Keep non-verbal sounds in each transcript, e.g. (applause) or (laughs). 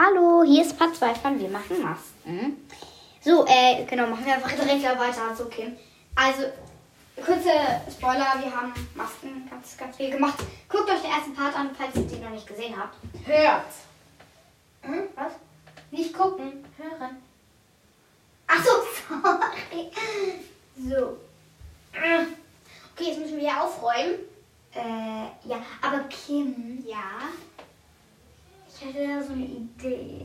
Hallo, hier ist Part 2 von Wir machen Masken. So, äh, genau, machen wir einfach direkt weiter. So, okay. Also, kurze Spoiler, wir haben Masken ganz, ganz viel gemacht. Guckt euch den ersten Part an, falls ihr den noch nicht gesehen habt. Hört. Hm, was? Nicht gucken, hören. Ach so, (laughs) sorry. So. Okay, jetzt müssen wir hier aufräumen. Äh, ja, aber Kim, ja. Ich hätte da so eine Idee.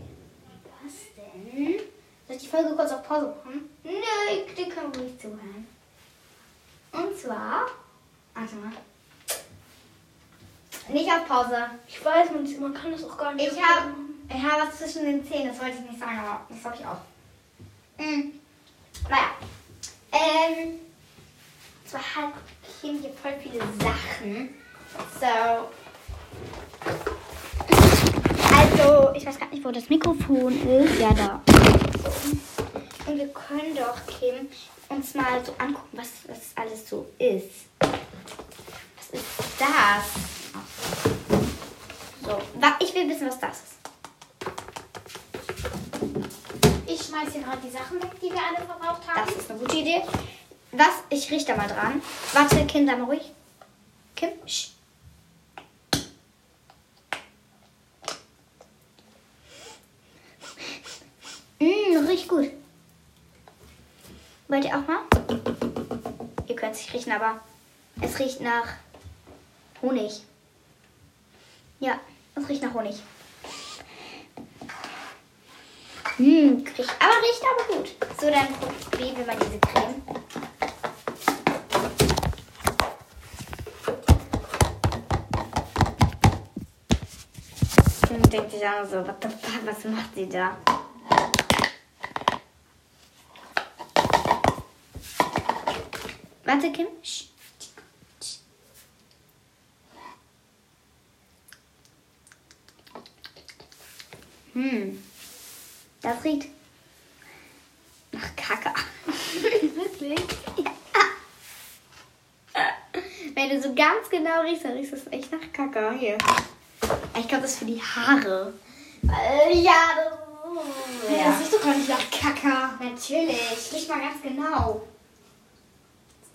Was denn? Soll ich die Folge kurz auf Pause machen? Nö, die können ruhig zuhören. Und zwar. Warte mal. Nicht auf Pause. Ich weiß, man, man kann das auch gar nicht. Ich habe ich hab was zwischen den Zähnen, das wollte ich nicht sagen, aber das habe ich auch. Mhm. Naja. Ähm. Zwar hat Kim hier voll viele Sachen. So. Also, ich weiß gar nicht, wo das Mikrofon ist. Ja, da. So. Und wir können doch, Kim, uns mal so angucken, was das alles so ist. Was ist das? So, ich will wissen, was das ist. Ich schmeiß hier gerade die Sachen weg, die wir alle verbraucht haben. Das ist eine gute Idee. Was? Ich riech da mal dran. Warte, Kim, sei mal ruhig. Kim, sch. Mmm, riecht gut. Wollt ihr auch mal? Ihr könnt es nicht riechen, aber es riecht nach Honig. Ja, es riecht nach Honig. Hm, riecht, aber riecht aber gut. So, dann probieren wir mal diese Creme. Und denkt sich auch so, what the fuck, was macht sie da? Warte, Kim. Hm. Das riecht nach Kacke. (laughs) Wirklich? Wenn du so ganz genau riechst, dann riecht es echt nach Kacke. Hier. Ich glaube, das ist für die Haare. Äh, ja, das, Ja. Das riecht doch gar nicht nach Kaka. Natürlich. Riech mal ganz genau.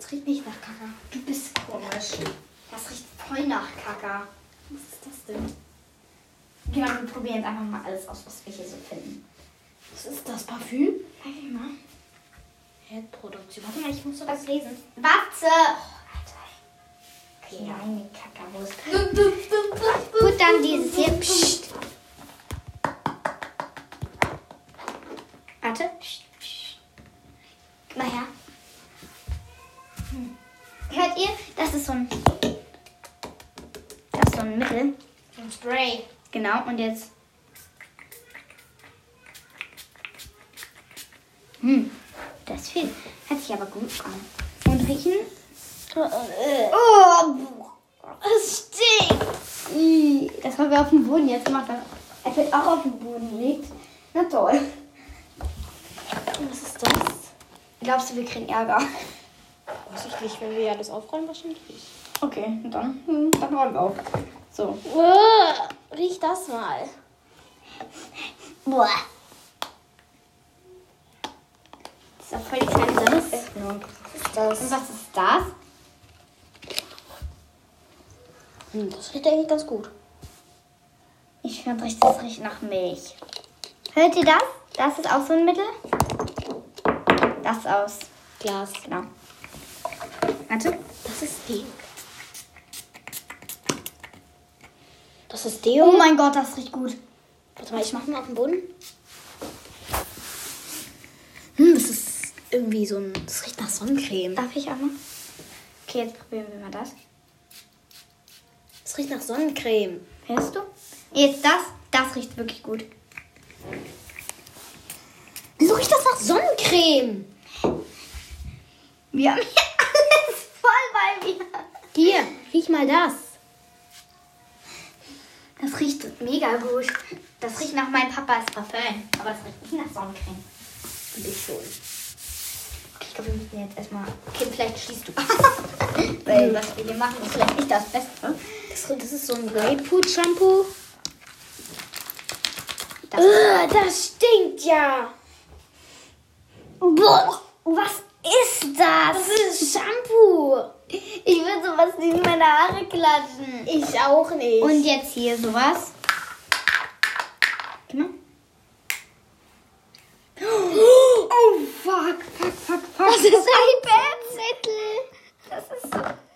Das riecht nicht nach Kacke. Du bist komisch. Das riecht voll nach Kacke. Was ist das denn? Genau, wir probieren jetzt einfach mal alles aus, was wir hier so finden. Was ist das? Parfüm? Sag ich mal. Headproduktion. Warte mal, ich muss doch was lesen. Warte! Oh, Alter. Kleine Kackerwurst. Gut, dann dieses hier. Psst. Warte. Psst, psst. Gib mal her. Hm. Hört ihr? Das ist so ein. Das ist so ein Mittel. Ein Spray. Genau, und jetzt. Hm, das ist viel. Hört sich aber gut an. Und riechen? Oh, es stinkt. Das haben wir auf dem Boden jetzt gemacht. Er wird auch auf dem Boden liegt. Na toll. Was ist das? Glaubst du, wir kriegen Ärger? Weiß ich nicht, wenn wir ja das aufräumen, wahrscheinlich. Okay, dann, hm, dann räumen wir auf. So. Uh, riech das mal. Boah. Das ist doch voll die kleine Öffnung. Was ist das? Und was ist das? Hm, das riecht eigentlich ganz gut. Ich finde richtig, das riecht nach Milch. Hört ihr das? Das ist auch so ein Mittel. Das aus. Glas. Genau. Warte. Das ist Deo. Das ist Deo. Oh mein Gott, das riecht gut. Warte mal, ich mach mal auf den Boden. Hm, das ist irgendwie so ein. Das riecht nach Sonnencreme. Darf ich auch noch? Okay, jetzt probieren wir mal das. Das riecht nach Sonnencreme. Hörst du? Jetzt das. Das riecht wirklich gut. Wieso riecht das nach Sonnencreme? Wir haben hier alles voll bei mir. Hier, riech mal das. Das riecht mega gut. Das riecht nach meinem Papas Parfum. Aber es riecht nicht nach Sonnencreme. Ein bisschen. Okay, ich glaube, wir müssen jetzt erstmal. Okay, vielleicht schließt du. Weil was wir hier machen, ist vielleicht nicht das Beste. Das, das ist so ein Grapefruit-Shampoo. Das, Ugh, das stinkt ja. Boah, was ist das? Das ist Shampoo. Ich will sowas nicht in meine Haare klatschen. Ich auch nicht. Und jetzt hier sowas. Gib mal. oh fuck, fuck, fuck, fuck. Das ist iPad-Zettel. Das ist,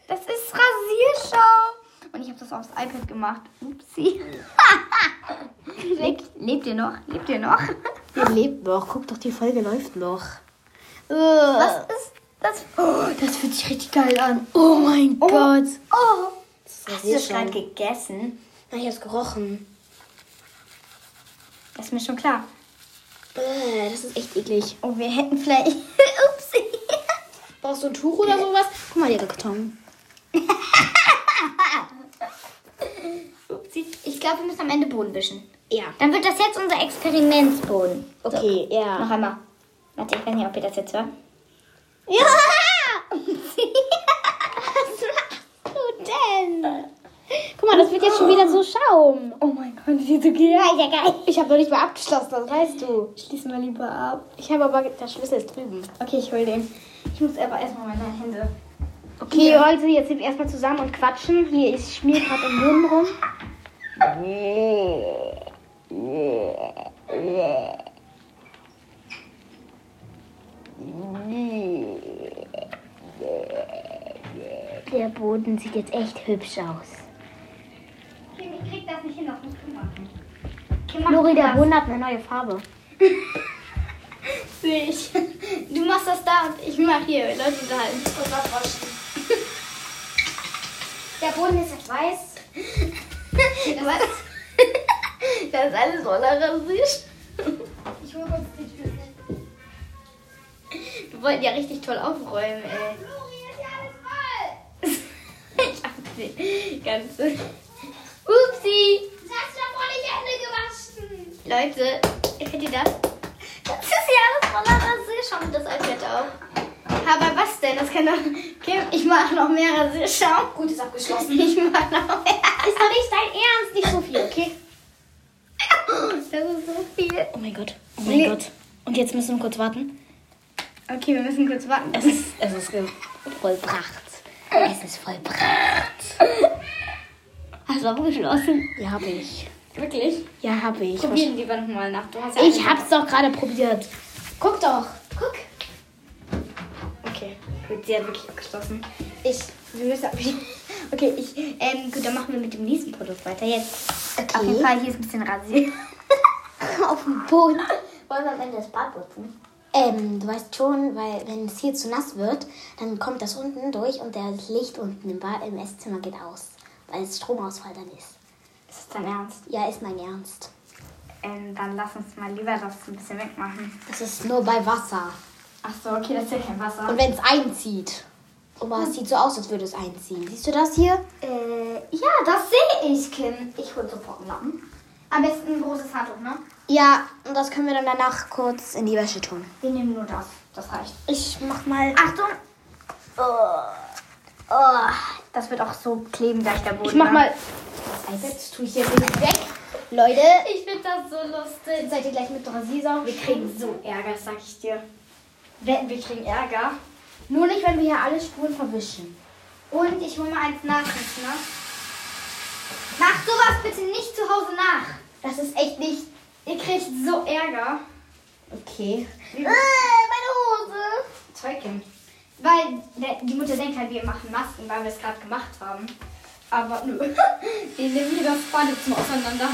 das ist Rasierschau. Und ich habe das aufs iPad gemacht. Upsi. (laughs) Lebt, lebt ihr noch? Lebt ihr noch? Ihr lebt noch. Guck doch, die Folge läuft noch. Was ist das? Oh, das fühlt sich richtig geil an. Oh mein Gott. Oh. Das Hast du das gerade gegessen? Na, ich hab's gerochen. Das ist mir schon klar. Das ist echt eklig. Oh, wir hätten vielleicht. (laughs) Upsi. Brauchst du ein Tuch oder sowas? Guck mal, der Karton. Upsi. Ich glaube, wir müssen am Ende Boden wischen. Ja. Dann wird das jetzt unser Experimentsboden. Okay, Noch ja. einmal. Warte, ich weiß nicht, ob ihr das jetzt hört. Ja! Was machst du denn? Guck mal, das wird jetzt schon wieder so Schaum. Oh mein Gott, das sieht so geil. Ja, geil. Ich habe noch nicht mal abgeschlossen, das weißt du. Schließ mal lieber ab. Ich habe aber, der Schlüssel ist drüben. Okay, ich hol den. Ich muss aber erstmal meine Hände. Okay, Hier. Leute, jetzt sind wir erstmal zusammen und quatschen. Hier, ich schmier gerade im Boden rum. Der Boden sieht jetzt echt hübsch aus. Ich krieg das nicht hin, das musst du machen. Okay, mach Lori, du der. Boden hat eine neue Farbe. (laughs) Ich. Du machst das da und ich mach hier. Leute unterhalten. Und was waschen. (laughs) Der Boden ist jetzt weiß. (laughs) Was? Das ist alles voller Rasisch. Ich hol kurz die Schlüssel. Wir wollten ja richtig toll aufräumen, ey. Lori, ist ja alles voll. (laughs) ich hab den ganze. Upsi. Du hast davor die Hände gewaschen. Leute, kennt ihr das? Das ist ja alles voller Rasierschaum, das iPad auch. Aber was denn? Das kann doch. Kim, ich mache noch mehr Rasierschaum. Gut, ist abgeschlossen. Ich mache noch mehr. Ist doch nicht dein Ernst, nicht so viel, okay? (laughs) Das ist so viel. Oh mein Gott, oh mein Nee. Gott. Und jetzt müssen wir kurz warten. Okay, wir müssen kurz warten. Es ist, es ist vollbracht. Es ist vollbracht. Hast du abgeschlossen? Ja, habe ich. Wirklich? Ja, habe ich. Probieren lieber nochmal nach. Ja Ich hab's doch gerade probiert. Guck doch. Guck. Okay, gut, sie hat wirklich abgeschlossen. Ich, wir müssen. (laughs) Okay, ich, ähm, gut, dann machen wir mit dem nächsten Produkt weiter. Jetzt. Okay. Auf jeden Fall, hier ist ein bisschen Rasier. (laughs) Auf dem Boden. Wollen wir am Ende das Bad putzen? Ähm, du weißt schon, weil wenn es hier zu nass wird, dann kommt das unten durch und das Licht unten im, Bad, im Esszimmer geht aus, weil es Stromausfall dann ist. Ist das dein Ernst? Ja, ist mein Ernst. Ähm, dann lass uns mal lieber das ein bisschen wegmachen. Das ist nur bei Wasser. Ach so, okay, das ist ja kein Wasser. Und wenn es einzieht. Guck mal, es sieht so aus, als würde es einziehen. Siehst du das hier? äh, ja, das sehe ich, Kim. Ich hol sofort einen Lappen. Am besten ein großes Handtuch, ne? Ja, und das können wir dann danach kurz in die Wäsche tun. Wir nehmen nur das. Das reicht. Ich mach mal. Achtung! Oh. Oh. Das wird auch so kleben gleich der Boden. Ich mach ne? mal. Das iPad tue ich jetzt nicht weg. Leute, Ich finde das so lustig. seid ihr gleich mit Rasiersau? Wir kriegen so Ärger, sag ich dir. Wetten, wir kriegen Ärger. Nur nicht, wenn wir hier alle Spuren verwischen. Und ich hole mal eins nach, ne? Macht sowas bitte nicht zu Hause nach. Das ist echt nicht. Ihr kriegt so Ärger. Okay. Äh, meine Hose. Zeugin. Weil der, die Mutter denkt halt, wir machen Masken, weil wir es gerade gemacht haben. Aber nö. (laughs) Wir nehmen hier das Badezimmer auseinander.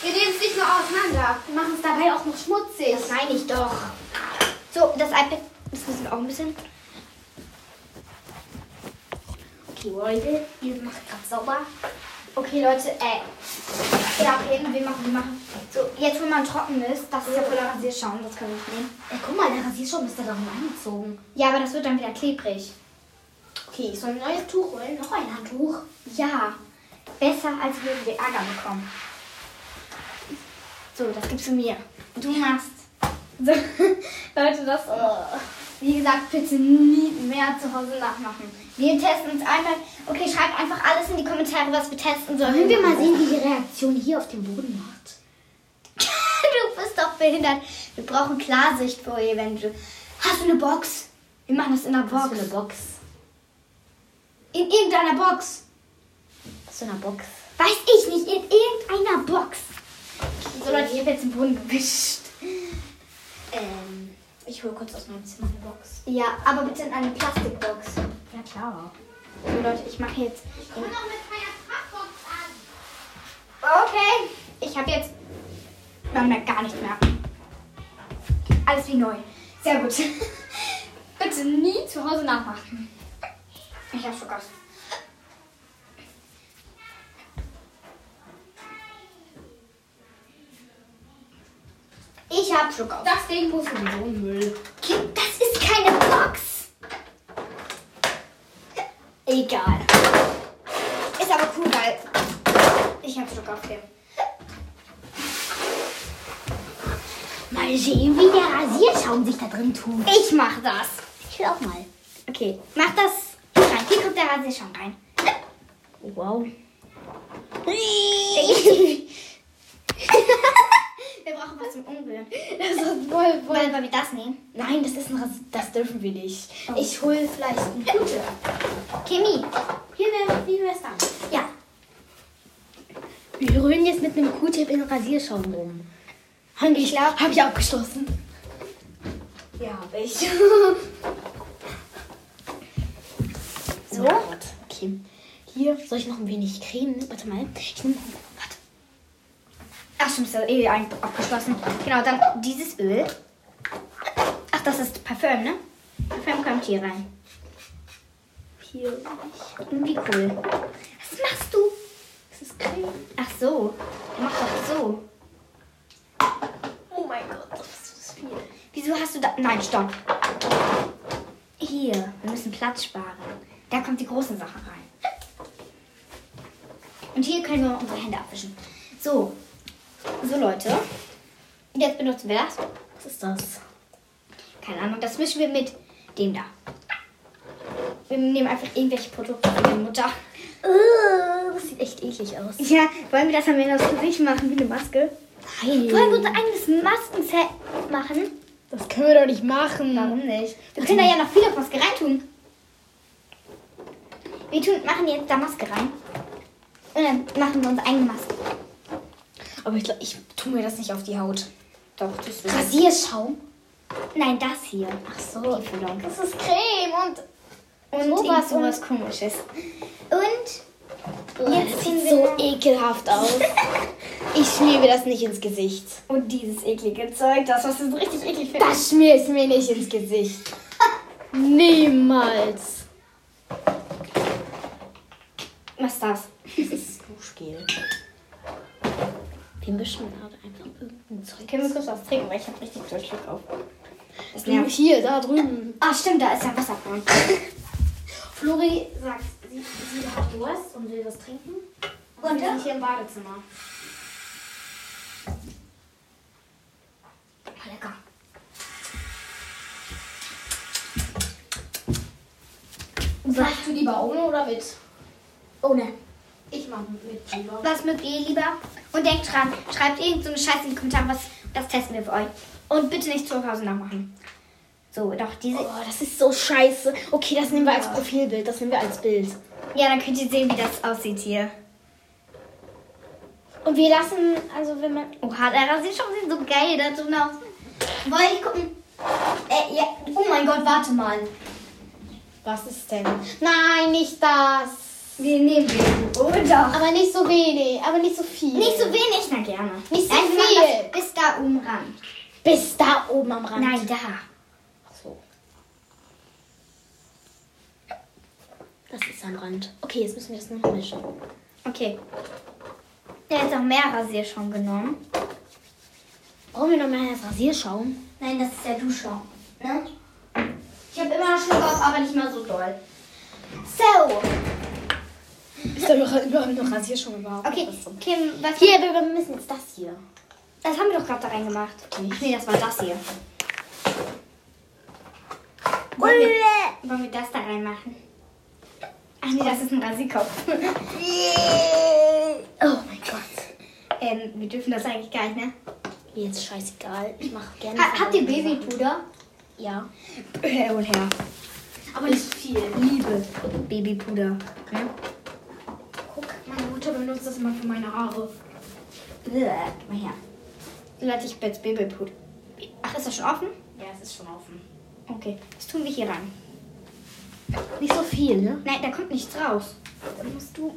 Wir nehmen es nicht nur auseinander. Wir machen es dabei auch noch schmutzig. Das meine ich doch. So, das iPad, das müssen wir auch ein bisschen. Okay, Leute, ihr macht gerade sauber. Okay, Leute, äh. Ja, okay, wir machen, wir machen. So, jetzt wo man trocken ist, das ist ja voller Rasierschaum, das wir nicht nehmen. Ey, guck mal, der Rasierschaum ist da darum angezogen. Ja, aber das wird dann wieder klebrig. Okay, ich soll ein neues Tuch holen. Noch ein Handtuch. Ja, besser als würden wir Ärger bekommen. So, das gibst du mir. Du machst. So, (laughs) Leute, das. Oh. Wie gesagt, bitte nie mehr zu Hause nachmachen. Wir testen uns einmal. Okay, schreibt einfach alles in die Kommentare, was wir testen sollen. Wollen wir mal sehen, wie die Reaktion hier auf dem Boden macht? (laughs) du bist doch behindert. Wir brauchen Klarsichtfolie, wenn du. Hast du eine Box? Wir machen das in einer Box. für eine Box? In irgendeiner Box. Was für eine Box? Weiß ich nicht, in irgendeiner Box. So Leute, ich habe jetzt den Boden gewischt. Ähm, ich hole kurz aus meinem Zimmer eine Box. Ja, aber bitte in eine Plastikbox. Ja, klar. So Leute, ich mache jetzt. Okay, ich habe jetzt. Man merkt gar nichts mehr. Alles wie neu. Sehr gut. (laughs) Bitte nie zu Hause nachmachen. Ich habe Schokas. Ich habe Schokas. Das Ding muss sowieso in Müll. Kind, das ist keine Box. Egal. Ist aber cool, weil ich habe Schock auf dem. Mal sehen, wie der Rasierschaum sich da drin tut. Ich mach das. Ich will auch mal. Okay, mach das rein. Hier kommt der Rasierschaum rein. Wow. Brauchen was zum Umrühren. Das ist voll, Wollen wir das nehmen? Nein, das ist ein das dürfen wir nicht. Ich hole vielleicht einen Gute. Chemie. Hier wäre, wie wär's dann? Ja. Wir rühren jetzt mit einem Q-Tip in Rasierschaum rum. Hab ich, glaub- hab ich abgeschlossen. Ja, hab ich. (laughs) so. Okay. Hier soll ich noch ein wenig Creme. Warte mal. Ich nehm, warte. Ach, stimmt, ist ja eh abgeschlossen. Genau, dann dieses Öl. Ach, das ist Parfüm, ne? Parfüm kommt hier rein. Hier. Irgendwie cool. Was machst du? Das ist Creme. Ach so. Mach doch so. Oh mein Gott, das ist viel. Wieso hast du da. Nein, stopp. Hier, wir müssen Platz sparen. Da kommt die großen Sachen rein. Und hier können wir unsere Hände abwischen. So. So, Leute. Jetzt benutzen wir das. Was ist das? Keine Ahnung, das mischen wir mit dem da. Wir nehmen einfach irgendwelche Produkte von der Mutter. Uh, das sieht echt eklig aus. Ja, wollen wir das am Ende aufs Gesicht machen wie eine Maske? Nein. Wollen wir unser eigenes Maskenset machen? Das können wir doch nicht machen. Warum nicht? Wir können da ja noch viel auf Maske reintun. Wir tun, machen jetzt da Maske rein. Und dann machen wir unsere eigene Maske. Aber ich glaube, ich tue mir das nicht auf die Haut. Doch, das ist Rasierschaum? Nein, das hier. Ach so. Die Füllung. Das ist Creme und. Und Sowas sowas komisches. Und Jetzt Jetzt sieht so ekelhaft aus. (laughs) Ich schmier mir das nicht ins Gesicht. Und dieses eklige Zeug, das, was so richtig eklig findest. Das schmier ich mir nicht ins Gesicht. (laughs) Niemals. Was ist das? Das ist Duschgel. Wir mischen gerade einfach irgendein Zeug. Können wir kurz was trinken, weil ich habe richtig Durchschluck auf. Das Du, hier, da drüben. Ah, stimmt, da ist ja Wasser dran. (laughs) Flori sagt, sie, sie hat Durst und will was trinken. Und wir ja? sind hier im Badezimmer. Ah, lecker. Sagst du lieber ohne oder mit? Ohne. Ich mach mit lieber. Was mögt ihr lieber? Und denkt dran, schreibt irgend so eine Scheiße in die Kommentare, was, das testen wir für euch. Und bitte nicht zu Hause nachmachen. So, doch, diese. Oh, das ist so scheiße. Okay, das nehmen wir als Profilbild. Das nehmen wir als Bild. Ja, dann könnt ihr sehen, wie das aussieht hier. Und wir lassen, also wenn man. Oha, der Rasierschaum sieht so geil da drin aus. Wollen ich gucken? Äh, ja. Oh mein Gott, warte mal. Was ist denn? Nein, nicht das. Wir nehmen den. Oder? Aber nicht so wenig, aber nicht so viel. Nicht so wenig, na gerne. Nicht so Nein, wir machen viel. Das bis da oben ran. Bis da oben am Rand. Nein, da. Ach so. Das ist am Rand. Okay, jetzt müssen wir das noch mischen. Okay. Der hat noch mehr Rasierschaum genommen. Brauchen wir noch das Rasierschaum? Nein, das ist der Duschschaum. Ne? Ich habe immer noch Schluck auf, aber nicht mehr so doll. So. Ist da noch, überhaupt noch Rasierschaum überhaupt? Okay? Kim, was Hier, wir müssen jetzt das hier. Das haben wir doch gerade da reingemacht. Okay. Ach nee, das war das hier. Wollen wir, wollen wir das da reinmachen? Ach nee, das ist ein Rasierkopf. (laughs) Oh mein Gott. ähm, wir dürfen das eigentlich gar nicht, ne? Jetzt scheißegal. Ich mache gerne. Ha, habt ihr. Babypuder? Ja. Her und her. Aber nicht viel. Liebe Babypuder. Ne? Mutter benutzt das immer für meine Haare. Gib mal her. Leute, ich jetzt Babypuder. Ach, ist das schon offen? Ja, es ist schon offen. Okay, das tun wir hier rein. Nicht so viel, ne? Nein, da kommt nichts raus. Dann musst du.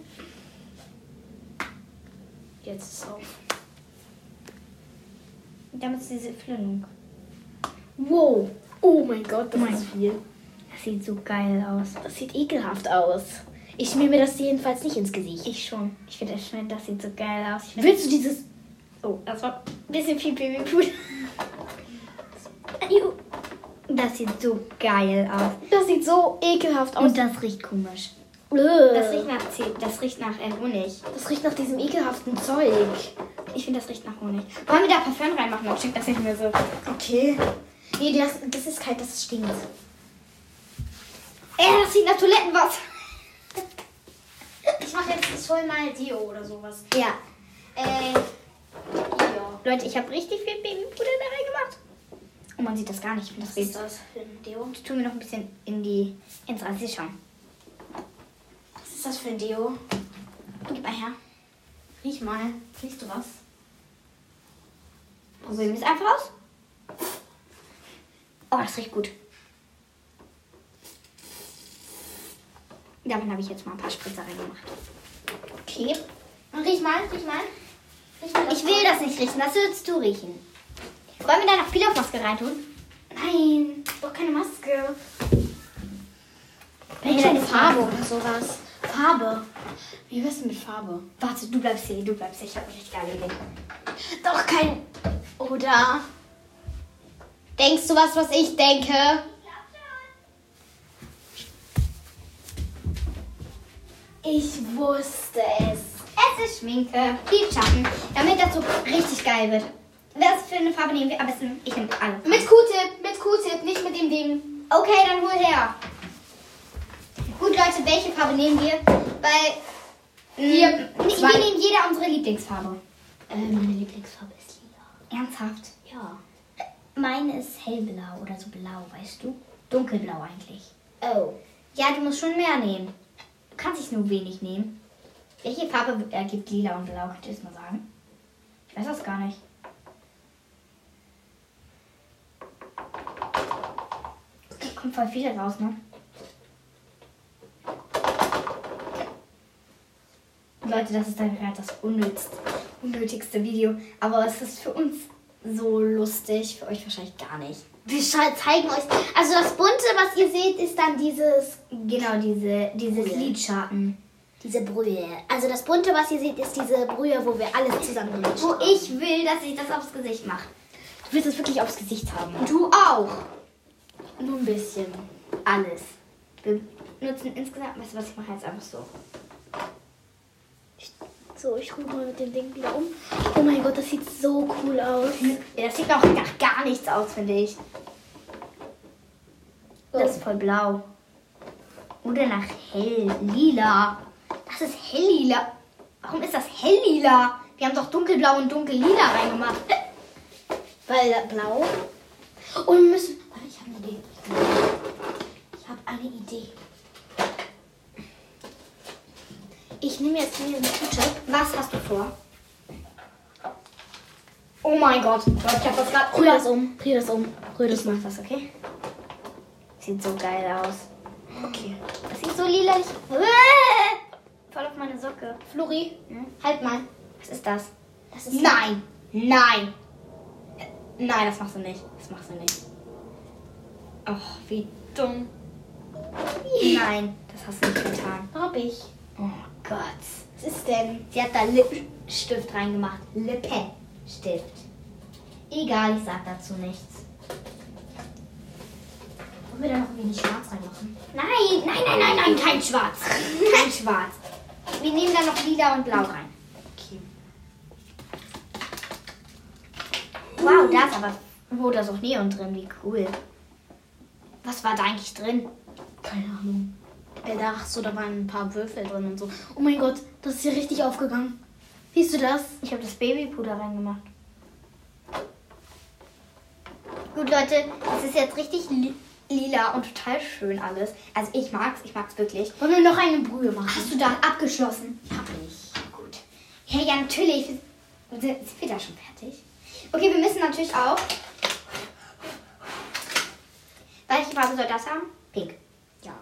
Jetzt ist es auf. Damit ist diese Füllung. Wow. Oh mein Gott, das Mein- ist viel. Das sieht so geil aus. Das sieht ekelhaft aus. Ich schmier mir das jedenfalls nicht ins Gesicht. Ich schon. Ich finde das schon, das sieht so geil aus. Willst du dieses. Oh, das war ein bisschen viel Babypuder. Das sieht so geil aus. Das sieht so ekelhaft aus. Und das riecht komisch. Das riecht nach, Zeh- das riecht nach äh, Honig. das riecht nach diesem ekelhaften Zeug. Ich finde, das riecht nach Honig. Wollen wir da Parfüm reinmachen? Dann stinkt das nicht mehr so. Okay. Nee, das, das ist kalt, das stinkt. Ey, das riecht nach Toilettenwasser. Ich mache jetzt voll mal Dio oder sowas. Ja. Äh. Ja. Leute, ich habe richtig viel Babypuder da reingemacht. Und man sieht das gar nicht. Das Was ist das für ein Deo? Das tun wir noch ein bisschen in die, ins Rasierschaum. Was ist das für ein Deo? Gib mal her. Riech mal. Riechst du was? Probieren wir es einfach aus. Oh, das riecht gut. Damit habe ich jetzt mal ein paar Spritzer reingemacht. Okay. Riech mal, riech mal. Riech mal Ich will das nicht riechen, das würdest du riechen. Wollen wir da noch Pilafmaske reintun? Nein, doch keine Maske. Schon ist Farbe oder sowas. Farbe. Wie wär's denn mit Farbe? Warte, du bleibst hier, du bleibst hier. Ich habe richtig geile Idee. Doch kein. Oder? Denkst du was, was ich denke? Ich wusste es. Es ist Schminke, Lidschatten, damit das so richtig geil wird. Was für eine Farbe nehmen wir? Am besten, ich nehme alle. Mit Q-Tip, mit Q-Tip, nicht mit dem Ding. Okay, dann hol her. Gut, Leute, welche Farbe nehmen wir? Weil Hier, wir, zwei. wir nehmen jeder unsere Lieblingsfarbe. Äh, meine Lieblingsfarbe ist lila. Ernsthaft? Ja. Meine ist hellblau oder so blau, weißt du? Dunkelblau eigentlich. Oh. Ja, du musst schon mehr nehmen. Du kannst nicht nur wenig nehmen. Welche Farbe ergibt lila und blau? Könnt ihr das mal sagen? Ich weiß das gar nicht. Da kommt voll viele raus, ne? Leute, das ist dann gerade das unnötigste, unnötigste Video. Aber es ist für uns so lustig, für euch wahrscheinlich gar nicht. Wir zeigen euch. Also das bunte, was ihr seht, ist dann dieses Genau, diese, dieses Cool. Lidschatten. diese Brühe. Also das bunte, was ihr seht, ist diese Brühe, wo wir alles zusammen Wo haben. ich will, dass ich das aufs Gesicht mache. Du willst es wirklich aufs Gesicht haben. Du auch. Nur ein bisschen. Alles. Wir nutzen insgesamt, weißt du was, ich mache jetzt einfach so. So, ich rufe mal mit dem Ding wieder um. Oh mein Gott, das sieht so cool aus. Ja, Das sieht auch nach gar nichts aus, finde ich. Das ist voll blau. Oder nach hell lila. Das ist hell lila. Warum ist das hell lila? Wir haben doch dunkelblau und dunkellila reingemacht. Weil blau. Und wir müssen. Warte, ich habe eine Idee. Ich habe eine Idee. Ich nehme jetzt hier eine Tüte. Was hast du vor? Oh mein Gott. Ich hab das gerade Rühr das um. Dreh das um. Rühr das Ich mach das, okay? Sieht so geil aus. Okay. Das sieht so lila. (laughs) Voll auf meine Socke. Flori, Hm? halt mal. Was ist das? Das ist Nein! Nein! Nein, das machst du nicht. Das machst du nicht. Och, wie dumm. Nein, das hast du nicht getan. Hab ich. Oh Gott. Was ist denn? Sie hat da Lippenstift reingemacht. Lippenstift. Egal, ich sag dazu nichts. Wollen wir da noch ein wenig Schwarz reinmachen? Nein, nein, nein, nein, nein, kein Schwarz. Kein Schwarz. Wir nehmen da noch lila und blau rein. Okay. Wow, da ist aber. Oh, da ist auch Neon drin. Wie cool. Was war da eigentlich drin? Keine Ahnung. Äh, da, ach so, da waren ein paar Würfel drin und so. Oh mein Gott, das ist hier richtig aufgegangen. Siehst du das? Ich habe das Babypuder reingemacht. Gut, Leute, es ist jetzt richtig li lila und total schön alles. Also ich mag's, ich mag's wirklich. Wollen wir noch eine Brühe machen? Hast du da abgeschlossen? Hab ich. Gut. Ja, ja, natürlich. Sind sind wir da schon fertig? Okay, wir müssen natürlich auch. Welche Farbe soll das haben? Pink. Ja.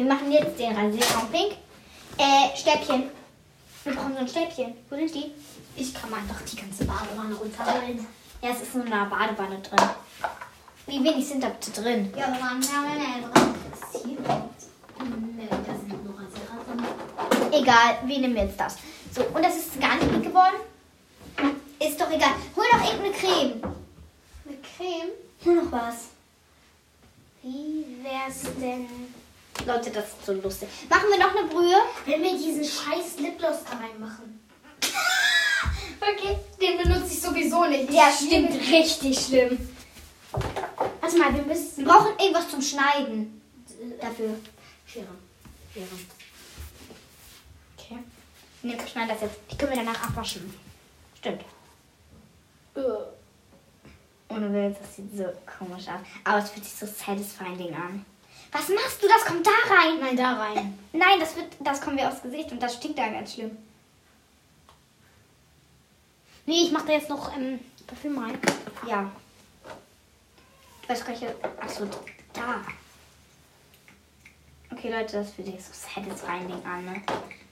Wir machen jetzt den Rasierraum pink. Äh, Stäbchen. Wir brauchen so ein Stäbchen. Wo sind die? Ich kann mal einfach die ganze Badewanne runterholen. Ja, es ist nur eine Badewanne drin. Wie wenig sind da bitte drin? Ja, da waren ja meine dran. Das hier. Ne, da sind nur Rasierer drin. Egal, wir nehmen jetzt das. So, und das ist gar nicht pink geworden? Ist doch egal. Hol doch irgendeine Creme. Eine Creme? Hol noch was. Wie wär's denn, Leute, das ist so lustig. Machen wir noch eine Brühe? wenn wir diesen scheiß Lipgloss da reinmachen? (laughs) Okay. Den benutze ich sowieso nicht. Ja, stimmt. Richtig schlimm. Warte mal, wir müssen. Wir brauchen irgendwas zum Schneiden. Dafür. Schere. Schere. Okay. Wir schneiden das jetzt. Die können wir danach abwaschen. Stimmt. Ohne Witz, das sieht so komisch aus. Aber es fühlt sich so satisfying an. Was machst du? Das kommt da rein. Nein, da rein. Nein, das wird, das kommt mir aufs Gesicht und das stinkt dann ganz schlimm. Nee, ich mache da jetzt noch ähm, Parfüm rein. Ja. Ich weiß gar nicht. Achso, da. Okay, Leute, das fühlt sich so satisfying an, ne?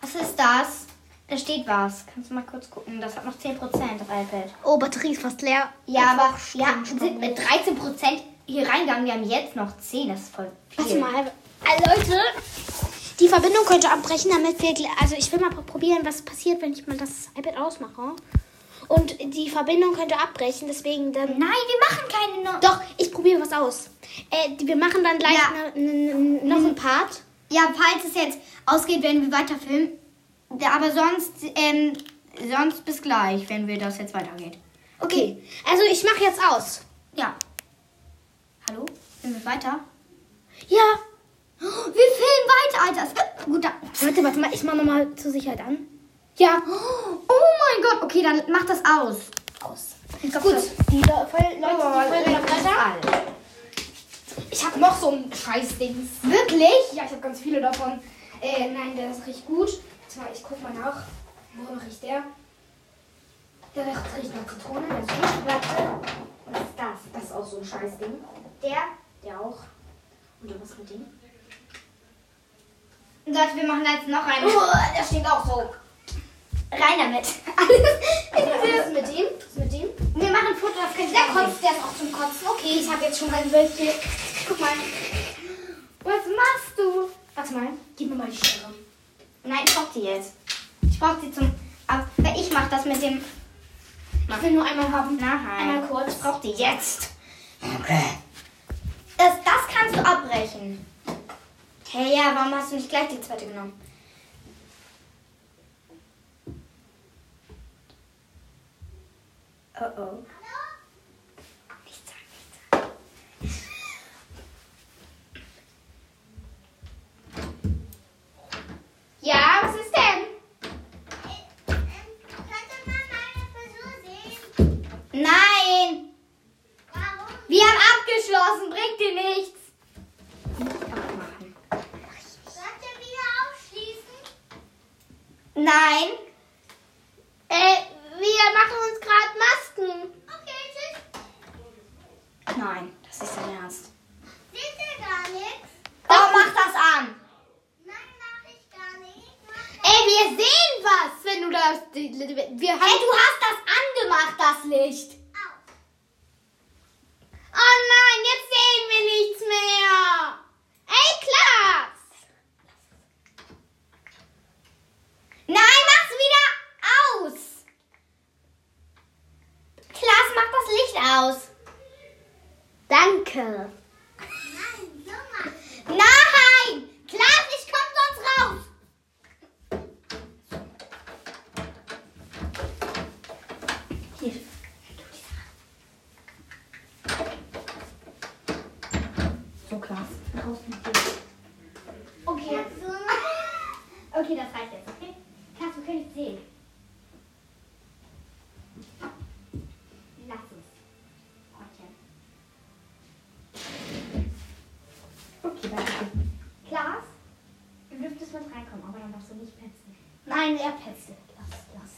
Was ist das? Da steht was. Kannst du mal kurz gucken? Das hat noch 10% auf iPad. Oh, Batterie ist fast leer. Ja, aber ja, sind mit 13% hier reingegangen. Wir haben jetzt noch 10. Das ist voll viel. Warte mal. Äh, Leute, die Verbindung könnte abbrechen, damit wir. Also, ich will mal probieren, was passiert, wenn ich mal das iPad ausmache. Und die Verbindung könnte abbrechen, deswegen dann. Nein, wir machen keine no Doch, ich probiere was aus. Äh, wir machen dann gleich Ja. ne, ne, ne, noch einen Part. Ja, falls es jetzt ausgeht, werden wir weiter filmen. Aber sonst, ähm, sonst bis gleich, wenn wir das jetzt weitergeht. Okay, also ich mache jetzt aus. Sind wir weiter? Ja. Wir filmen weiter, Alter. Gut, da. Warte, warte mal, ich mache nochmal zur Sicherheit an. Ja. Oh mein Gott. Okay, dann mach das aus. Aus. Ich glaub, Gut, die Leute, die weiter. Ich habe noch so ein Scheißdings. Wirklich? Ja, ich habe ganz viele davon. Äh, nein, der ist richtig gut. Warte mal, ich guck mal nach. Wonach riecht der? Der riecht, nach Zitrone. Warte. Was ist das? Das ist auch so ein Scheißding. Der? Der auch. Und was mit dem? Leute, wir machen jetzt noch einen. Oh, der steht auch so. Rein damit. (laughs) Was ist mit dem? Was ist mit dem? wir machen ein Foto, das könnt ihr Der kotzt, der ist auch zum Kotzen. Okay, ich habe jetzt schon ein Bild hier. Guck mal. Was machst du? Warte mal, gib mir mal die Schere. Nein, ich brauch die jetzt. Ich brauch die zum. Ab weil ich mach das mit dem. Ich will nur einmal haben. Nein. Einmal kurz. Ich brauch die jetzt. Okay. Das, das kannst du abbrechen. Hey, ja, warum hast du nicht gleich die zweite genommen? Oh oh. Nichts sagen, nichts sagen. Ja, was ist denn? Könnte man meine Frisur sehen? Nein! Warum? Wir haben abgeschlossen, bringt dir nichts. Abmachen. Sollt ihr wieder aufschließen? Nein. Äh, wir machen uns gerade Masken. Okay, tschüss. Nein, das ist dein Ernst. Seht ihr gar nichts? Oh, mach das an. Nein, mach ich gar nicht. Mach Ey, wir sehen was, wenn du das. Wir haben. Hey, du hast das angemacht, das Licht. auf. Oh nein, jetzt sehen wir nichts mehr. Ey, Klaas! Nein, mach's wieder aus. Klaas, mach das Licht aus. Danke. Nein, so mach. Nein! Klaas, ich komm sonst raus. Hier. Raus mit dir. Okay. So. Okay, das reicht jetzt, okay? Kannst du können nicht sehen. Lass es. Freundchen. Okay, danke. Klaas, du dürftest mit reinkommen, aber dann darfst du nicht petzen. Er petzt. Lass, lass,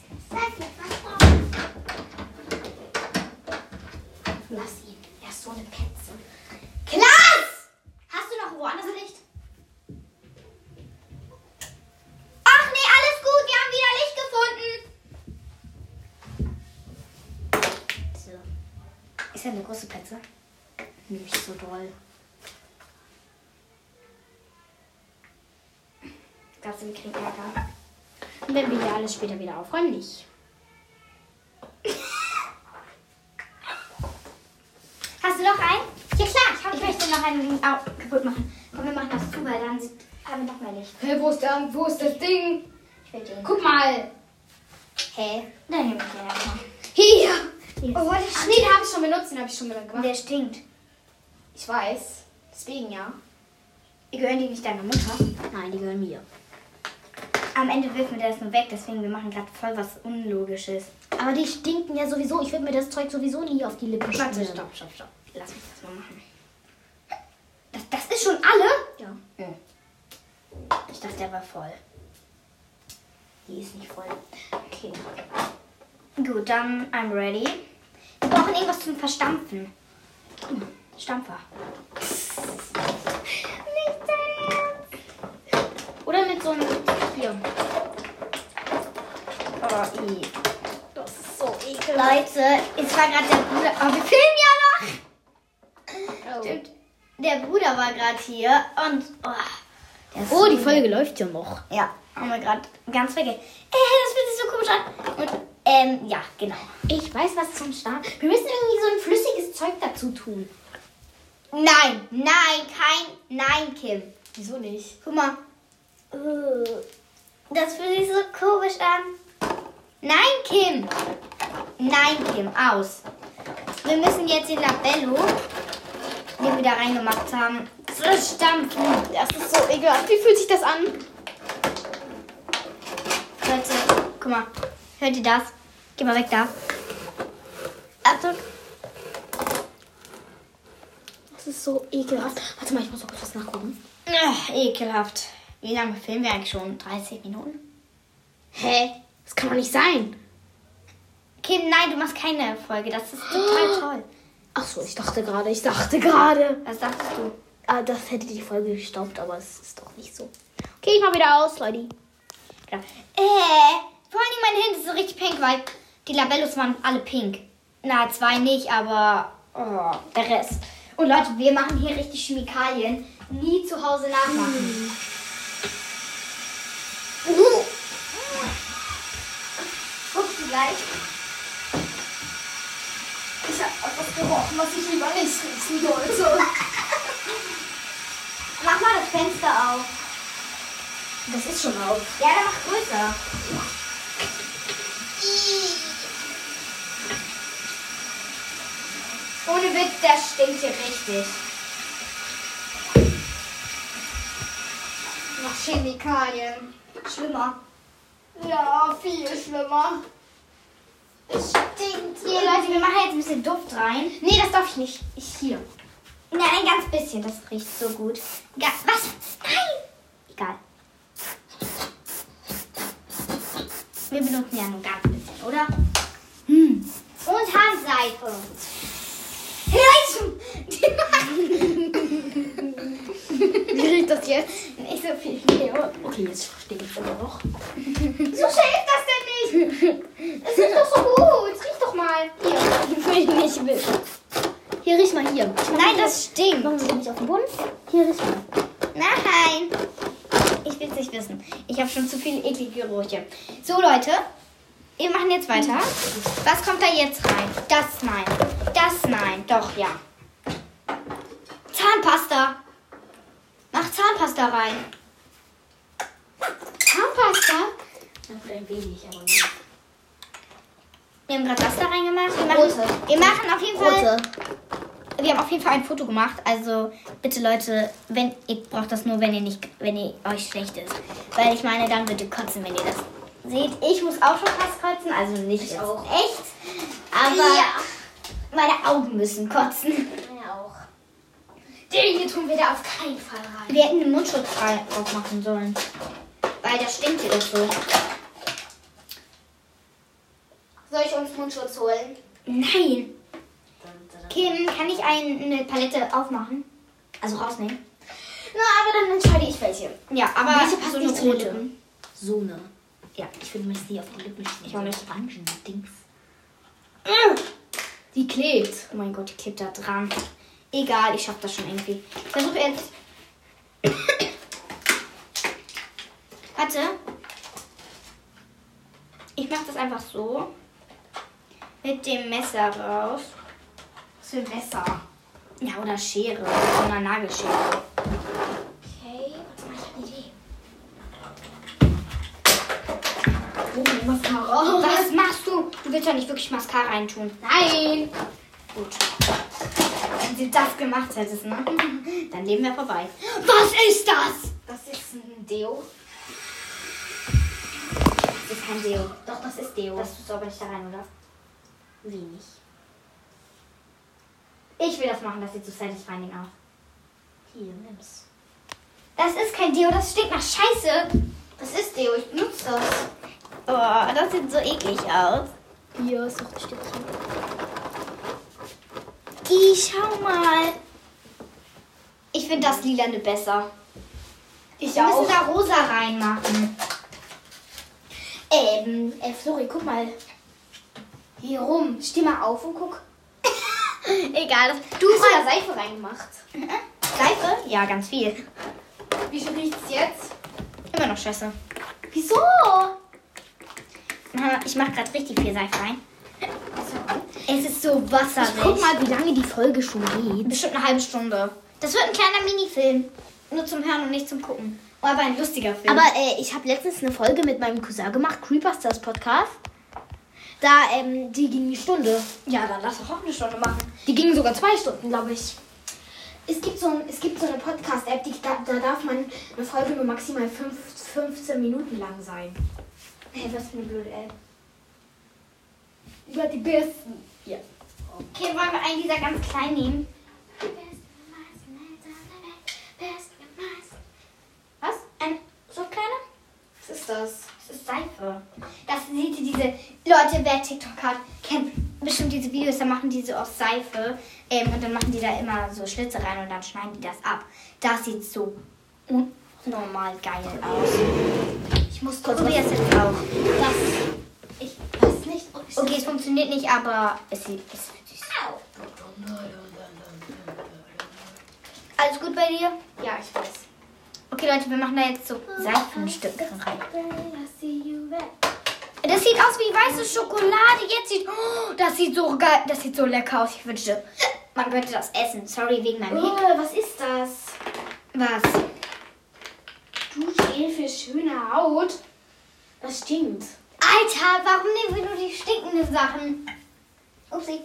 lass. Ihn. Er ist so eine Petze. Klaas! Hast du noch woanders Licht? Ach nee, alles gut. Wir haben wieder Licht gefunden. So. Ist er eine große Petze? Nicht so doll. Glaubst du, wir kriegen Ärger? Und wenn wir hier alles später wieder aufräumen, nicht. Hast du noch einen? Ja klar, ich, hab ich möchte noch einen au, kaputt machen. Komm, wir machen das zu, weil dann haben wir noch mehr Licht. Hey, wo ist, der, wo ist das Ding? Ich will den. Guck mal. Hä? Dann nehme ich den erstmal. Hier. Hier. Oh, Ach nee, den habe ich schon benutzt, den habe ich schon wieder gemacht. Der stinkt. Ich weiß. Deswegen ja. Die gehören die nicht deiner Mutter? Nein, die gehören mir. Am Ende wirft mir das nur weg, deswegen wir machen gerade voll was Unlogisches. Aber die stinken ja sowieso. Ich würde mir das Zeug sowieso nie auf die Lippen Warte, schmieren. stopp, stopp, stopp. Lass mich das mal machen. Das, das ist schon alle? Ja. Ich dachte, der war voll. Die ist nicht voll. Okay. Gut, dann I'm ready. Wir brauchen irgendwas zum Verstampfen. Hm, Stampfer. Nicht dein Ernst. Oder mit so einem. Hier. Oh, i. Das ist so ekelhaft. Leute, es war gerade der Bruder. Aber wir filmen ja noch! Stimmt. Der Bruder war gerade hier und. Oh, Oh, die Folge läuft ja noch. Ja, haben wir gerade ganz vergessen. Äh, das fühlt sich so komisch an. Und, ähm, ja, genau. Ich weiß, was zum Start. Wir müssen irgendwie so ein flüssiges Zeug dazu tun. Nein, nein, kein. Nein, Kim. Wieso nicht? Guck mal. Äh, Das fühlt sich so komisch an. Nein, Kim. Nein, Kim, aus. Wir müssen jetzt den Labello, den wir da reingemacht haben, zerstampfen. Das ist so ekelhaft. Wie fühlt sich das an? Leute, guck mal. Hört ihr das? Geh mal weg da. Achtung. Das ist so ekelhaft. Warte mal, ich muss noch kurz was nachgucken. Ach, ekelhaft. Wie lange filmen wir eigentlich schon? 30 Minuten? Hä? Das kann doch nicht sein. Kim, nein, du machst keine Folge. Das ist total toll. Ach so, ich dachte gerade, ich dachte gerade. Was dachtest du? Ah, das hätte die Folge gestaubt, aber es ist doch nicht so. Okay, ich mach wieder aus, Leute. Ja. Äh, vor allem meine Hände sind so richtig pink, weil die Labellos waren alle pink. Na, zwei nicht, aber oh, der Rest. Und Leute, wir machen hier richtig Chemikalien. Nie zu Hause nachmachen. Uh. Guckst du gleich? Ich hab etwas gerochen, was ich lieber nicht riechen sollte. Mach mal das Fenster auf. Das ist schon auf. Ja, dann mach größer. Ohne Witz, der stinkt hier richtig. Nach Chemikalien. Schlimmer. Ja, viel schlimmer. Es stinkt Hier, Leute, wir machen jetzt ein bisschen Duft rein. Nee, das darf ich nicht. Ich hier. Nein, ein ganz bisschen. Das riecht so gut. Ga was? Nein! Egal. Wir benutzen ja nur ganz bisschen, oder? Hm. Und Handseife. Leute! Wie riecht das jetzt? Nicht so viel. Okay, jetzt verstehe ich aber noch. So schält das denn nicht? Es riecht doch so gut. Riech doch mal. Hier. Will ich nicht wissen. Hier, riech mal hier. Nein, das stinkt. Machen wir nicht auf den Boden? Hier, riech mal. Nein. Ich will es nicht wissen. Ich habe schon zu viele eklige Gerüche. So, Leute. Wir machen jetzt weiter. Was kommt da jetzt rein? Das nein. Das nein. Doch, ja. Zahnpasta. Mach Zahnpasta rein. Zahnpasta? Ein wenig, aber nicht. Wir haben gerade was da reingemacht. Wir machen, Rote. wir machen auf jeden Fall Rote. wir haben auf jeden Fall ein Foto gemacht. Also bitte Leute, wenn ihr braucht das nur, wenn ihr nicht, wenn ihr euch schlecht ist. Weil ich meine, dann ihr kotzen, wenn ihr das seht. Ich muss auch schon fast kotzen, also nicht Ich jetzt auch. echt. Aber Ja. meine Augen müssen kotzen. Ja, auch. Den hier tun wir da auf keinen Fall rein. Wir hätten den Mundschutz frei drauf machen sollen. Weil das stinkt hier so. Soll ich uns Mundschutz holen? Nein. Kim, kann ich ein, eine Palette aufmachen? Also rausnehmen? Na, aber dann entscheide ich welche. Ja, aber Welche passt so nicht eine zu rote. So ne. Ja, ich will mir das nie auf die Lippen schmieren. Ich auch nicht. So Orangen-Dings. Die klebt. Oh mein Gott, die klebt da dran. Egal, ich schaff das schon irgendwie. Ich versuche jetzt. Warte. Ich mach das einfach so. Mit dem Messer raus. Was für ein Messer. Ja, oder Schere. Einer Nagelschere. Mascara. Was machst du? Du willst doch nicht wirklich Mascara reintun. Nein. Gut. Wenn sie das gemacht hättest, ne? (laughs) Dann leben wir vorbei. Was ist das? Das ist ein Deo. Das ist kein Deo. Doch, das ist Deo. Das tust du aber nicht da rein, oder? Wenig. Ich will das machen, das sieht so satisfying aus. Hier, nimm's. Das ist kein Deo, das stinkt nach Scheiße. das ist Deo, ich benutze das. Oh, das sieht so eklig aus. Hier ist noch ein Stückchen. I, schau mal. Ich finde das Lilane besser. Ich Wir müssen auch. da rosa reinmachen. Ähm, äh, Flori, guck mal. Hier rum. Steh mal auf und guck. (laughs) Egal. Du hast da Seife reingemacht. Seife? Ja, ganz viel. Wie viel riecht's jetzt? Immer noch Scheiße. Wieso? Ich mache gerade richtig viel Seife rein. Es ist so wasserig. Ich guck mal, wie lange die Folge schon geht. Bestimmt eine halbe Stunde. Das wird ein kleiner Minifilm. Nur zum Hören und nicht zum Gucken. Aber ein lustiger Film. Aber äh, ich habe letztens eine Folge mit meinem Cousin gemacht, Creepasters Podcast. Da, ähm, die ging eine Stunde. ja, dann lass doch auch eine Stunde machen. Die ging sogar zwei Stunden, glaube ich. Es gibt so, ein, es gibt so eine Podcast-App, da, da darf man eine Folge nur maximal fünf, 15 Minuten lang sein. Hey, was für eine blöde App. Über die besten. Ja. Okay, wollen wir einen dieser ganz kleinen nehmen? Was? Ein so kleiner? Was ist das? Das ist Seife. Das sieht ihr diese Leute, wer TikTok hat, kennt bestimmt diese Videos, da machen die so aus Seife ähm, und dann machen die da immer so Schlitze rein und dann schneiden die das ab. Das sieht so unnormal geil aus. Ich muss kurz Probier es jetzt auch. Das. Ich weiß nicht, ob ich Okay, es funktioniert nicht, aber es sieht. Es Au. Alles gut bei dir? Ja, ich weiß. Okay, Leute, wir machen da jetzt so Seifenstücke rein. Das sieht aus wie weiße Schokolade. Jetzt sieht. Oh, das sieht so geil. Das sieht so lecker aus. Ich wünschte, man könnte das essen. Sorry wegen meinem Hick. Oh, was ist das? Was? Duschgel für schöne Haut. Das stinkt. Alter, warum nehmen wir nur die stinkenden Sachen? Upsi.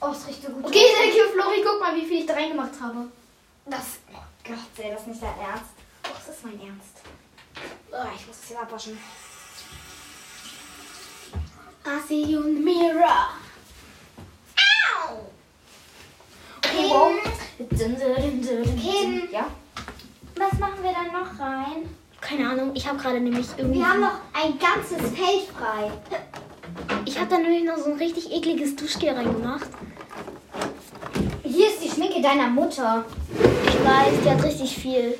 Oh, es riecht so gut. Okay, danke, Flori. Guck mal, wie viel ich da reingemacht habe. Das. Oh Gott, ey, das ist nicht dein Ernst. Oh, das ist mein Ernst. Oh, ich muss das hier abwaschen. I see you in the mirror. Okay, wow. Kim. Ja? Was machen wir dann noch rein? Keine Ahnung, ich habe gerade nämlich irgendwie. Wir haben noch ein ganzes Feld frei. Ich habe da nämlich noch so ein richtig ekliges Duschgel reingemacht. Hier ist die Schminke deiner Mutter. Ich weiß, die hat richtig viel.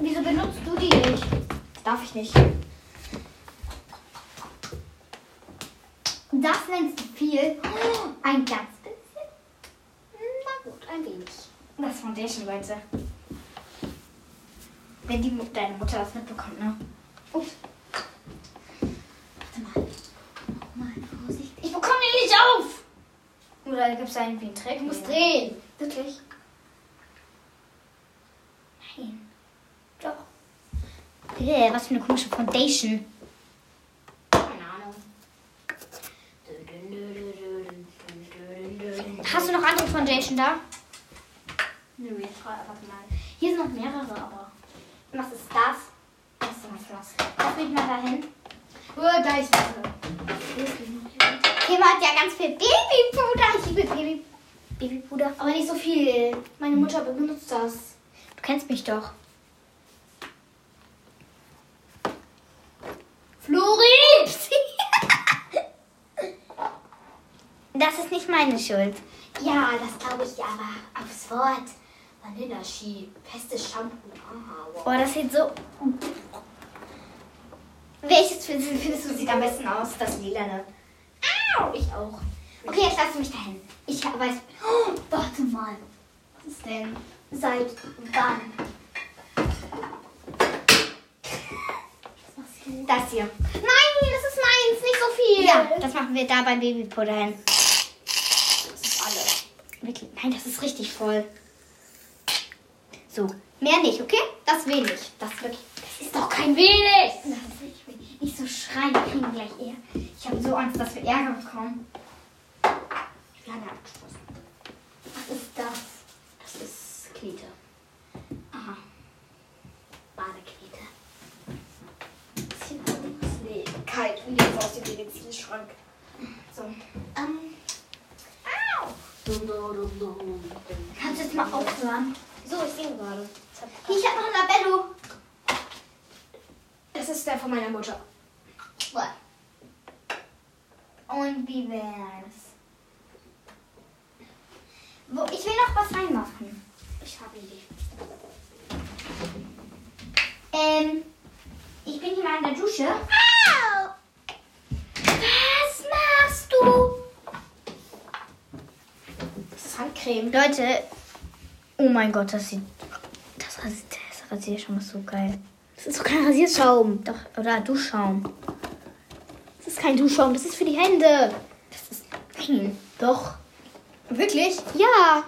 Wieso benutzt du die nicht? Darf ich nicht. Das nennst du viel. Ein ganz bisschen. Na gut, ein wenig. Das ist Foundation, Leute. Wenn die, deine Mutter das mitbekommt, ne? Ups. Warte mal. Mal vorsichtig. Ich bekomme den nicht auf! Oder gibt es da irgendwie einen Trick? Du musst drehen. Wirklich? Nein. Doch. Äh, was für eine komische Foundation. Keine Ahnung. Foundation da? Nö, jetzt fra- warte mal. Hier sind noch mehrere, aber. Was ist das? Das ist ein Mich mal dahin. Oh, da ist Wasser. Hier hat ja ganz viel Babypuder. Ich liebe Baby Babypuder. Aber nicht so viel. Meine Mutter benutzt das. Du kennst mich doch. Flori! (laughs) Das ist nicht meine Schuld. Ja, das glaube ich aber. Aufs Wort. Vanilla-Ski. Festes Shampoo. Aha, wow. Boah, das sieht so. Welches findest findest du sieht am besten aus? Das lilane. Au, ich auch. Okay, jetzt lass mich dahin. Ich weiß. Oh, warte mal. Was ist denn? Seit wann? Das hier. Nein, das ist meins. Nicht so viel. Ja, das machen wir da beim Babypuder hin. das ist alles. Wirklich? Nein, das ist richtig voll. So, mehr nicht, okay? Das wenig. Das wirklich. Das ist doch kein wenig. Das ist. Nicht so schreien, wir kriegen gleich eher. Ich habe so Angst, dass wir Ärger bekommen. Ja abgeschlossen. Was ist das? Das ist Knete. Aha. Badeknete. Bisschen anders. Nee, kalt. Wie jetzt aus dem Medizinschrank. So. Ähm. Au! Kannst du jetzt mal aufhören? So, ich sehe gerade. Ich habe noch ein Labello. Das ist der von meiner Mutter. Und wie wär's? Wo, ich will noch was reinmachen. Ich habe eine Idee. Ähm, ich bin hier mal in der Dusche. Au! Was machst du? Das ist Handcreme. Leute, oh mein Gott, das sieht. Das, das Rasierschaum ist so geil. Das ist doch kein Rasierschaum. Doch, oder Duschschaum. Das ist kein Duschschaum. Das ist für die Hände. Das ist. Nein, doch. Wirklich? Ja.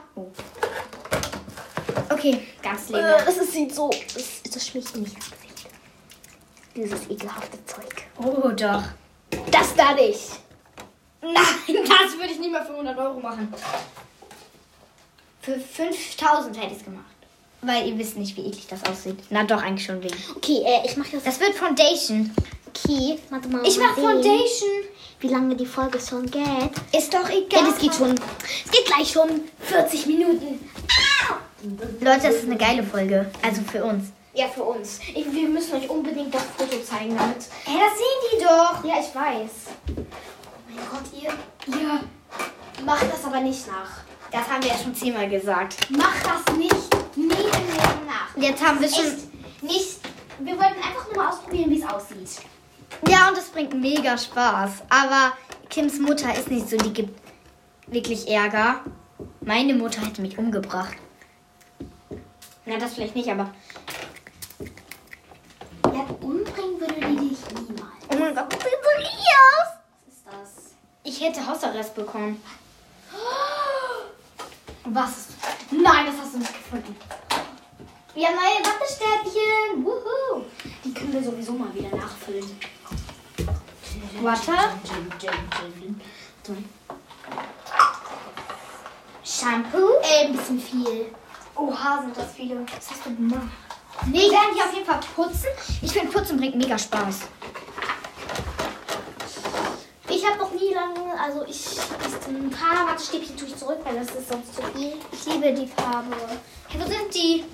Okay, ganz Äh, leer. das ist, sieht so. Das, das schmiegt nicht ins Gesicht. Dieses ekelhafte Zeug. Oh, doch. Das da nicht. Nein, (laughs) das würde ich nicht mal für 100 Euro machen. Für 5000 hätte ich es gemacht. Weil ihr wisst nicht, wie eklig das aussieht. Na doch, eigentlich schon wegen. Okay, äh, ich mache das. Das wird Foundation. Okay, warte mal. Ich mach sehen, Foundation. Wie lange die Folge schon geht. Ist doch Ja, egal. das geht schon. Es geht gleich schon 40 Minuten. Leute, das ist eine geile Folge. Also für uns. Ja, für uns. Ich, wir müssen euch unbedingt das Foto zeigen damit. Hä, das sehen die doch. Ja, ich weiß. Oh mein Gott, ihr, ihr macht das aber nicht nach. Das haben wir ja schon zehnmal gesagt. Macht das nicht nie im Leben nach. Jetzt haben wir schon. Echt nicht. Wir wollten einfach nur mal ausprobieren, wie es aussieht. Ja, und es bringt mega Spaß. Aber Kims Mutter ist nicht so, die gibt wirklich Ärger. Meine Mutter hätte mich umgebracht. Na, das vielleicht nicht, aber. Ja, umbringen würde die dich niemals. Oh mein Gott, was so richtig aus? Was ist das? Ich hätte Hausarrest bekommen. Was? Nein, das hast du nicht gefunden. Wir haben neue Wattestäbchen. Wuhu. Die können wir sowieso mal wieder nachfüllen. Warte. Shampoo. Äh, ein bisschen viel. Oha, sind das viele. Was hast du gemacht? Nee, wir werden die auf jeden Fall putzen. Ich finde, putzen bringt mega Spaß. Ich habe noch nie lange, also ich, ist ein paar Wattestäbchen tue ich zurück, weil das ist sonst zu viel. Ich liebe die Farbe. Hey, wo sind die?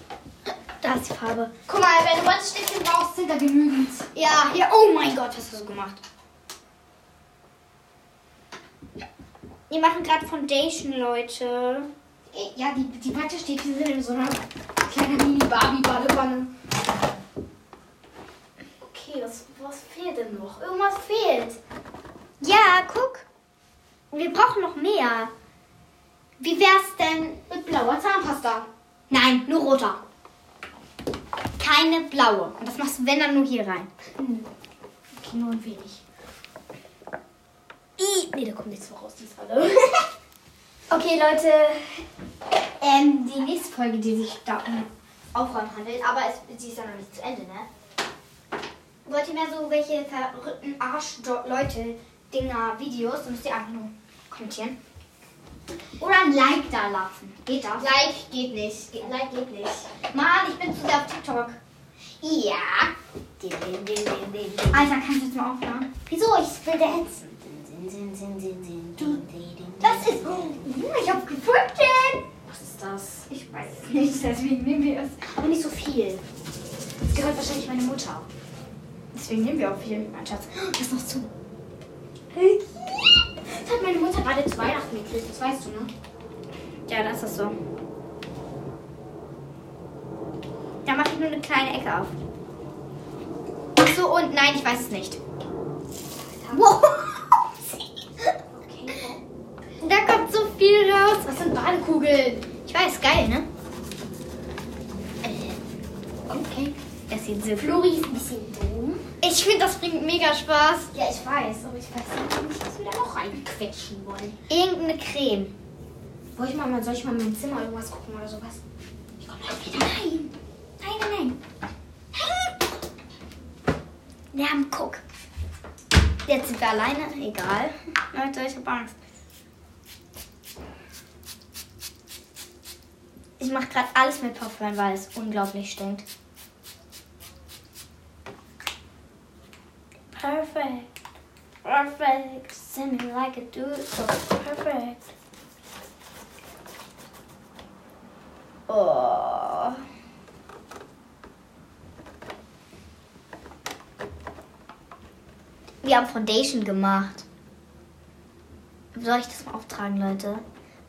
Da ist die Farbe. Guck mal, wenn du Wattestäbchen brauchst, sind da genügend. Ja, hier. Oh mein Gott, was hast du gemacht? Wir machen gerade Foundation, Leute. Ja, die, die Wattestäbchen sind in so einer kleinen Mini-Barbie-Badewanne. Okay, was, was fehlt denn noch? Irgendwas fehlt. Ja, guck. Wir brauchen noch mehr. Wie wär's denn? Mit blauer Zahnpasta. Nein, nur roter. Keine blaue. Und das machst du, wenn dann nur hier rein. Okay, nur ein wenig. I, nee, da kommt nichts mehr raus, die ist alle. Okay, Leute. Ähm, die nächste Folge, die sich da um Aufräumen handelt, aber es, sie ist ja noch nicht zu Ende, ne? Wollt ihr mehr so welche verrückten Arsch-Leute, Dinger, Videos, dann müsst ihr einfach nur kommentieren. Oder ein Like da lassen. Geht das? Like geht nicht. Ge- Like geht nicht. Mann, ich bin zu sehr auf TikTok. Ja. Alter, kannst du jetzt mal aufhören? Wieso? Ich will dancen. Das ist. Oh, ich hab's gefunden! Was ist das? Ich weiß es nicht, deswegen nehmen wir es. Aber nicht so viel. Das gehört wahrscheinlich meine Mutter. Deswegen nehmen wir auch viel, mein Schatz. Oh, Das ist noch zu. Das hat meine Mutter gerade zu Weihnachten gekriegt, das weißt du, ne? Ja, das ist so. Da mache ich nur eine kleine Ecke auf. Ach so, und nein, ich weiß es nicht. Wow. Da kommt so viel raus. Was sind Badekugeln? Ich weiß, geil, ne? Okay. Das sieht so Flori ist ein bisschen dumm. Ich finde, das bringt mega Spaß. Ja, ich weiß, aber ich weiß nicht, was wir da noch reinquetschen wollen. Irgendeine Creme. Soll ich mal, soll ich mal in mein Zimmer irgendwas gucken oder sowas? Ich komme gleich wieder. Nein! Nein, nein, nein. Wir haben guck. Jetzt sind wir alleine. Egal. Leute, ich hab Angst. Ich mache gerade alles mit Popcorn, weil es unglaublich stinkt. Perfect. Perfect. Send me like a dude. So perfect. Oh. Wir haben Foundation gemacht. Soll ich das mal auftragen, Leute?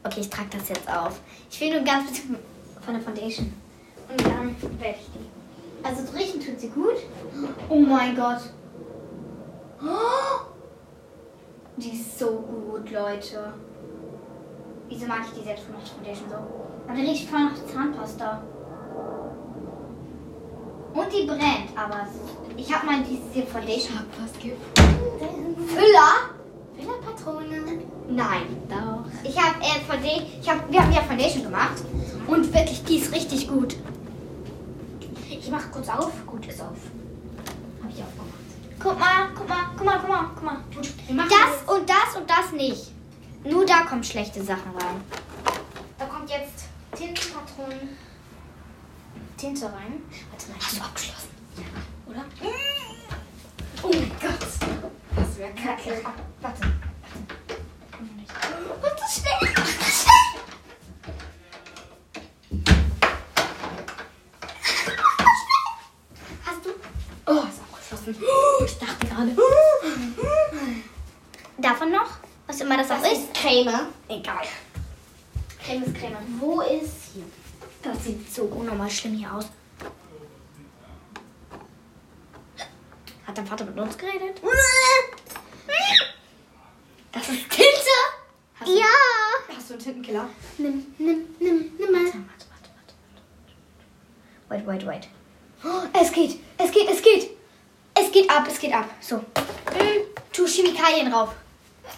Okay, ich trage das jetzt auf. Ich will nur ganz bisschen von der Foundation. Und dann werde ich die. Also riechen tut sie gut. Oh mein Gott. Die ist so gut, Leute. Wieso mag ich die selbstgemachte Foundation so? Aber die riecht voll nach Zahnpasta. Und die brennt, aber ich habe mal diese Foundation. was gibt. Füller? Patrone. Nein, doch. Ich habe äh, Foundation, ich hab, wir haben ja Foundation gemacht und wirklich, die ist richtig gut. Ich mach kurz auf. Gut, ist auf. Hab ich aufgemacht. Guck mal, guck mal, guck mal, guck mal, guck mal. Gut, Das und das und das nicht. Nur da kommen schlechte Sachen rein. Da kommt jetzt Tintenpatronen. Tinte rein. Warte mal, hast du abgeschlossen? Ja, oder? Wäre kacke. Warte. Und das schnell. Hast du? Oh, ist abgeschlossen. Ich dachte gerade. Davon noch? Was immer das auch Das ist. ist Creme. Egal. Creme ist Creme. Wo ist hier? Das sieht so unnormal schlimm hier aus. Hat dein Vater mit uns geredet? (laughs) Das ist Tinte. Hast du, Ja. Hast du einen Tintenkiller? Nimm, nimm, nimm, nimm mal. Warte, warte, warte. Wait, wait, wait. Oh, es geht, es geht, es geht. Es geht ab, es geht ab. So. Mm, Tu Chemikalien drauf.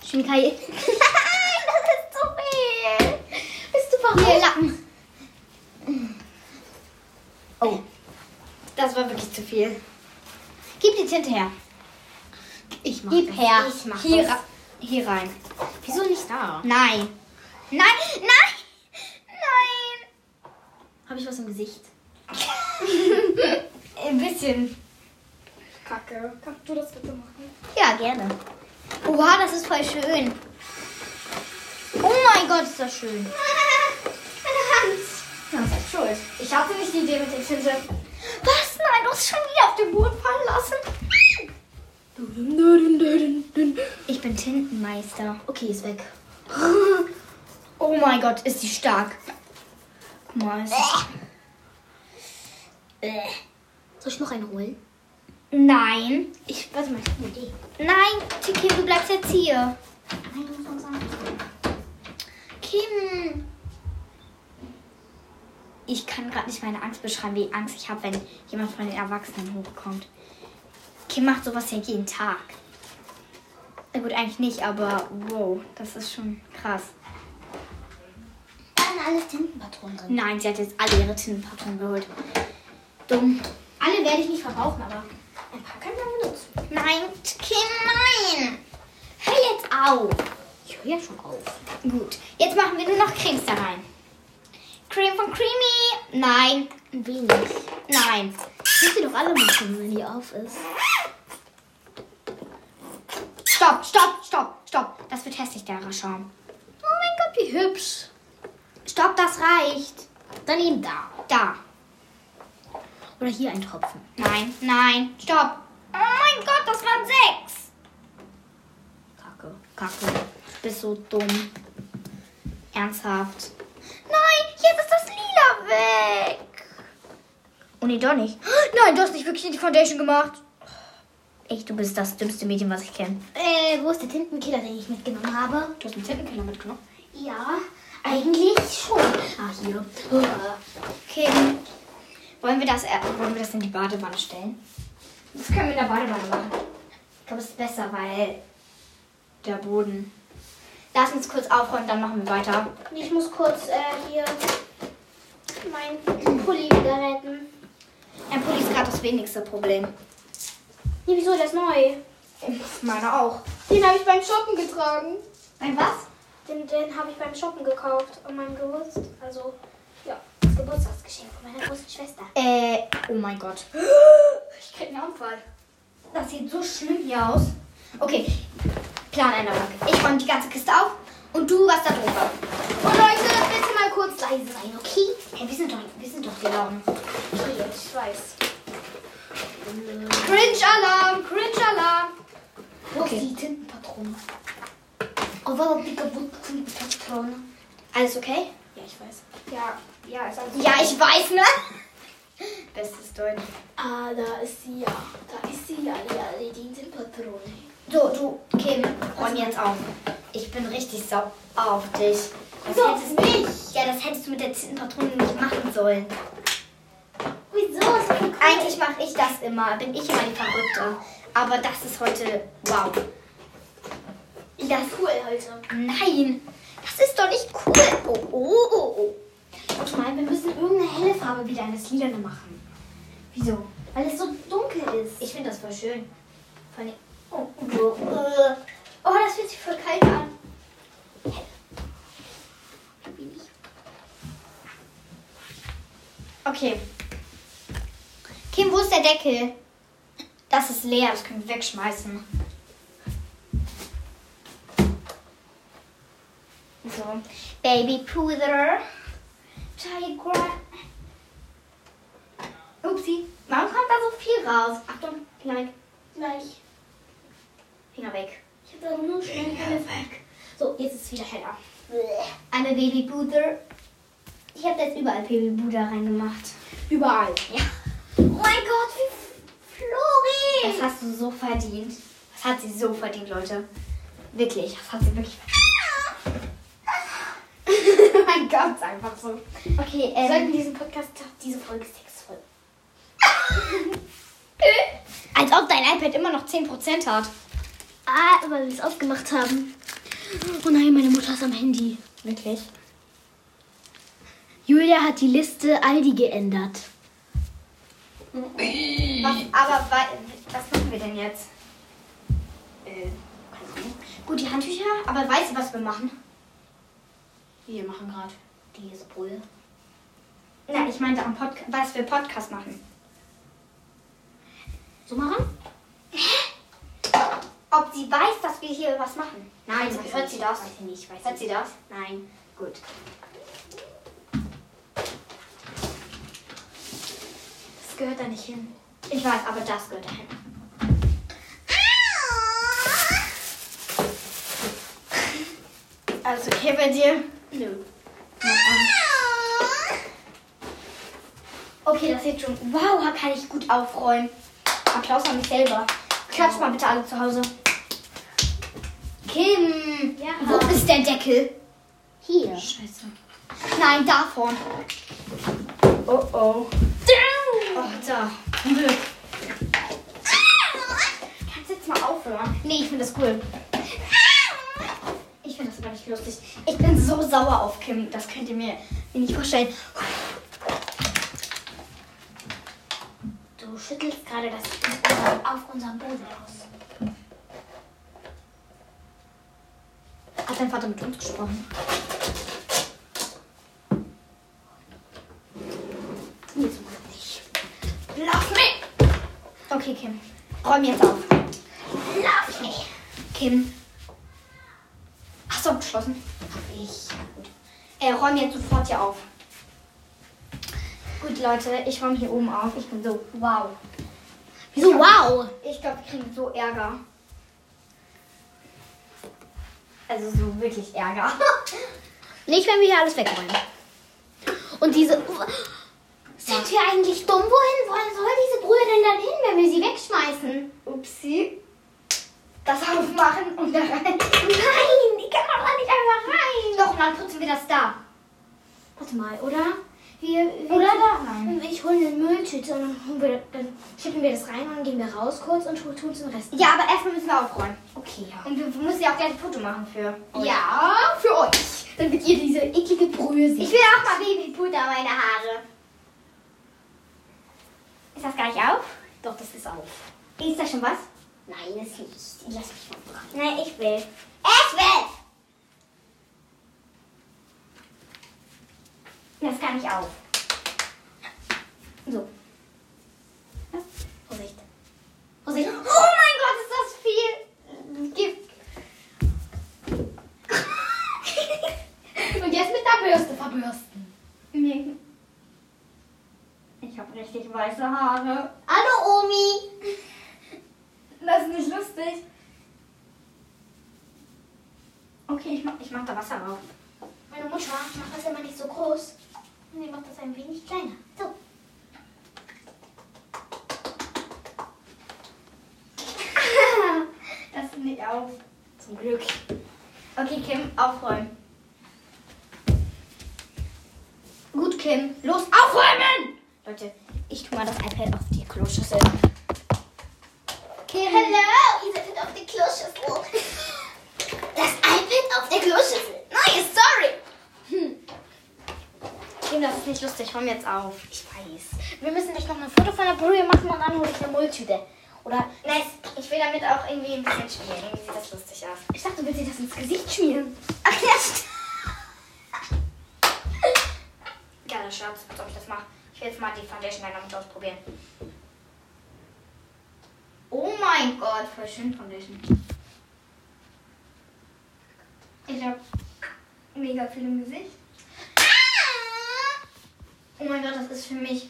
Chemikalien. Nein, (laughs) (laughs) das ist zu viel. Bist du verrückt? Hier, Lappen. Oh, Das war wirklich zu viel. gib die Tinte her. Ich mach Gib das. her. Ich mach hier, das. Hier rein. Wieso nicht da? Nein. Nein, nein, nein. Habe ich was im Gesicht? (laughs) Ein bisschen. Kacke. Kannst du das bitte machen? Ja, gerne. Oha, das ist voll schön. Oh mein Gott, ist das schön. Meine Hand. Ja, selbst schuld. Ich hatte nicht die Idee mit der Tinte. Was? Nein, du hast schon wieder auf den Boden fallen lassen. Ich bin Tintenmeister. Okay, ist weg. (laughs) Oh mein Gott, ist die stark. Guck mal. Ist. Soll ich noch einen holen? Nein. Ich, warte mal, ich hab eine Idee. Nein, Tiki, du bleibst jetzt hier. Nein, du musst uns. Kim. Ich kann gerade nicht meine Angst beschreiben, wie Angst ich habe, wenn jemand von den Erwachsenen hochkommt. Kim macht sowas ja jeden Tag. Na gut, eigentlich nicht, aber wow, das ist schon krass. Da sind alles Tintenpatronen drin. Nein, sie hat jetzt alle ihre Tintenpatronen geholt. Dumm. Alle werde ich nicht verbrauchen, aber ein paar können wir benutzen. Nein, Kim, nein. Hör jetzt auf. Ich höre ja schon auf. Gut. Jetzt machen wir nur noch Cremes da rein. Creme von Creamy. Nein. Ein wenig. Nein. Das müsst ihr doch alle machen, wenn die auf ist. Stopp, stopp, stopp, stopp. Das wird hässlich, der Schaum. Oh mein Gott, wie hübsch. Stopp, das reicht. Dann eben da. Da. Oder hier ein Tropfen. Nein, nein, stopp. Oh mein Gott, das waren sechs. Kacke. Kacke. Du bist so dumm. Ernsthaft. Nein, jetzt ist das Lila weg. Oh nee, doch nicht. Nein, du hast nicht wirklich die Foundation gemacht. Echt, du bist das dümmste Mädchen, was ich kenne. Äh, wo ist der Tintenkiller, den ich mitgenommen habe? Du hast einen Tintenkiller mitgenommen. Ja, eigentlich schon. Ah, hier. Okay. Wollen wir das, äh, wollen wir das in die Badewanne stellen? Das können wir in der Badewanne machen. Ich glaube, es ist besser, weil der Boden. Lass uns kurz aufräumen, dann machen wir weiter. Ich muss kurz äh, hier mein Pulli wieder retten. Ein Pulli ist gerade das wenigste Problem. Nee, wieso? Der ist neu. Meiner auch. Den habe ich beim Shoppen getragen. Ein was? Den, den habe ich beim Shoppen gekauft an meinem Geburtstag. Also, ja, das Geburtstagsgeschenk von meiner großen Schwester. Äh, oh mein Gott. Ich krieg einen Anfall. Das sieht so schlimm hier aus. Okay, Planänderung. Ich räume die ganze Kiste auf und du was da drüber. Und Leute, bitte mal kurz leise sein, okay? Hey, wir sind doch, wir sind doch die Launen. Okay, ich weiß. Cringe-Alarm, Cringe-Alarm. Wo Okay. ist die Tintenpatrone? Oh, warum die kaputten Patrone? Alles okay? Ja, ich weiß. Ja, ja, ist alles Ja, ich weiß, ne? Bestes Deutsch. Ah, da ist sie ja. Da ist sie ja, die, die Tintenpatrone. So, du, Kim, räum jetzt auf. Ich bin richtig sauer auf dich. Das So, hättest nicht. Ja, das hättest du mit der Tintenpatrone nicht machen sollen. Wieso? Ist voll cool. Eigentlich mache ich das immer. Bin ich immer die Verrückte. Aber das ist heute. Wow. Das ist cool heute. Nein, das ist doch nicht cool. Oh, oh, oh, oh. Warte mal, wir müssen irgendeine helle Farbe wieder in das Lilane machen. Wieso? Weil es so dunkel ist. Ich finde das voll schön. Vor allem- Oh, oh, oh. oh, das fühlt sich voll kalt an. Okay. Kim, wo ist der Deckel? Das ist leer, das können wir wegschmeißen. So. Baby Puder. Tigra. Upsi. Warum kommt da so viel raus? Achtung, weg. Gleich. Finger weg. Ich habe da nur schnell helle weg. So, jetzt ist es wieder heller. Eine Baby Puder. Ich habe jetzt überall Baby Puder reingemacht. Überall. Ja. Oh mein Gott, wie Flori! Das hast du so verdient. Das hat sie so verdient, Leute. Wirklich, das hat sie wirklich verdient. (laughs) mein Gott, ist einfach so. Okay, Wir sollten ähm, diesen Podcast, diese Folge ist textvoll. (laughs) als ob dein iPad immer noch 10% hat. Ah, weil wir es aufgemacht haben. Oh nein, meine Mutter ist am Handy. Wirklich? Julia hat die Liste Aldi geändert. Was, aber wa- was machen wir denn jetzt? Äh, keine Ahnung. Gut, die Handtücher, aber weißt du, was wir machen? Wir machen gerade diese Brühe. Nein, ich meinte am Podcast, was wir Podcast machen. So machen? Ob sie weiß, dass wir hier was machen? Nein, Weiß hört sie das? Weiß ich nicht, weiß Hört sie das? Nein. Gut. Das gehört da nicht hin. Ich weiß, aber das gehört dahin. Alles okay bei dir? Nö. Okay, das sieht schon. Wow, kann ich gut aufräumen. Applaus an mich selber. Klatsch mal bitte alle zu Hause. Kim, Ja. wo ist der Deckel? Hier. Scheiße. Nein, da vorne. Oh oh. Oh, da. Zum Glück. Kannst du jetzt mal aufhören? Nee, ich finde das cool. Ich finde das aber nicht lustig. Ich bin so sauer auf Kim. Das könnt ihr mir, mir nicht vorstellen. Du schüttelst gerade das auf unserem Boden aus. Aber dein Vater mit uns gesprochen? Jetzt mal nicht. Lauf mich! Okay, Kim. Räum jetzt auf. Lauf mich! Kim. Hast du abgeschlossen? Hab ich. Äh, räum jetzt sofort hier auf. Gut, Leute, ich räume hier oben auf. Ich bin so, wow. Wieso wow? Ich glaube, wir kriegen so Ärger. Also so wirklich Ärger. (laughs) Nicht, wenn wir hier alles wegräumen. Und diese. Sind wir eigentlich dumm? Wohin wollen soll diese Brühe denn dann hin, wenn wir sie wegschmeißen? Upsi. Das aufmachen und da rein. Nein, die kann doch nicht einfach rein. Doch, dann putzen wir das da. Warte mal, oder? Wir, wir Oder da? Nein. Ich hole eine Mülltüte und dann, wir, dann schippen wir das rein und dann gehen wir raus kurz und tun den Rest. Ja, aber erstmal müssen wir aufräumen. okay, ja. Und wir müssen ja auch gleich ein Foto machen für. euch. Ja, für euch. Damit ihr diese eklige Brühe seht. Ich will auch mal Babypuder meine Haare. Ist das gleich auf? Doch, das ist auf. Ist da schon was? Nein, das nicht. Lass mich mal dran. Nein, ich will. Ich will! Das kann ich auf. So. Ja, Vorsicht. Vorsicht. (gasps) Oh mein Gott, ist das viel Gift. Und jetzt mit der Bürste verbürsten. Nee. Ich habe richtig weiße Haare. Hallo, Omi. Das ist nicht lustig. Okay, ich mach, ich mach da Wasser drauf. Meine Mutter macht das immer nicht so groß. Sie macht das ein wenig kleiner. So. (laughs) Das nicht auf. Zum Glück. Okay, Kim, aufräumen. Gut, Kim. Los, aufräumen! Leute, ich tu mal das iPad auf die Kloschüssel. Kim. Hallo, ihr seid auf der Kloschüssel. (laughs) Das iPad auf der Kloschüssel. Neue Story. Kim, das ist nicht lustig. Räum jetzt auf. Ich weiß. Wir müssen nicht noch ein Foto von der Brühe machen und dann hole ich eine Mülltüte. Oder, nein, ich will damit auch irgendwie ein bisschen spielen. Irgendwie sieht das lustig aus. Ich dachte, du willst dir das ins Gesicht schmieren. (laughs) Ach ja, stimmt. Geiler Schatz, als ob ich das mache. Ich will jetzt mal die Foundation Mutter ausprobieren. Oh mein Gott, voll schön Foundation. Ich hab mega viel im Gesicht. Oh mein Gott, das ist für mich.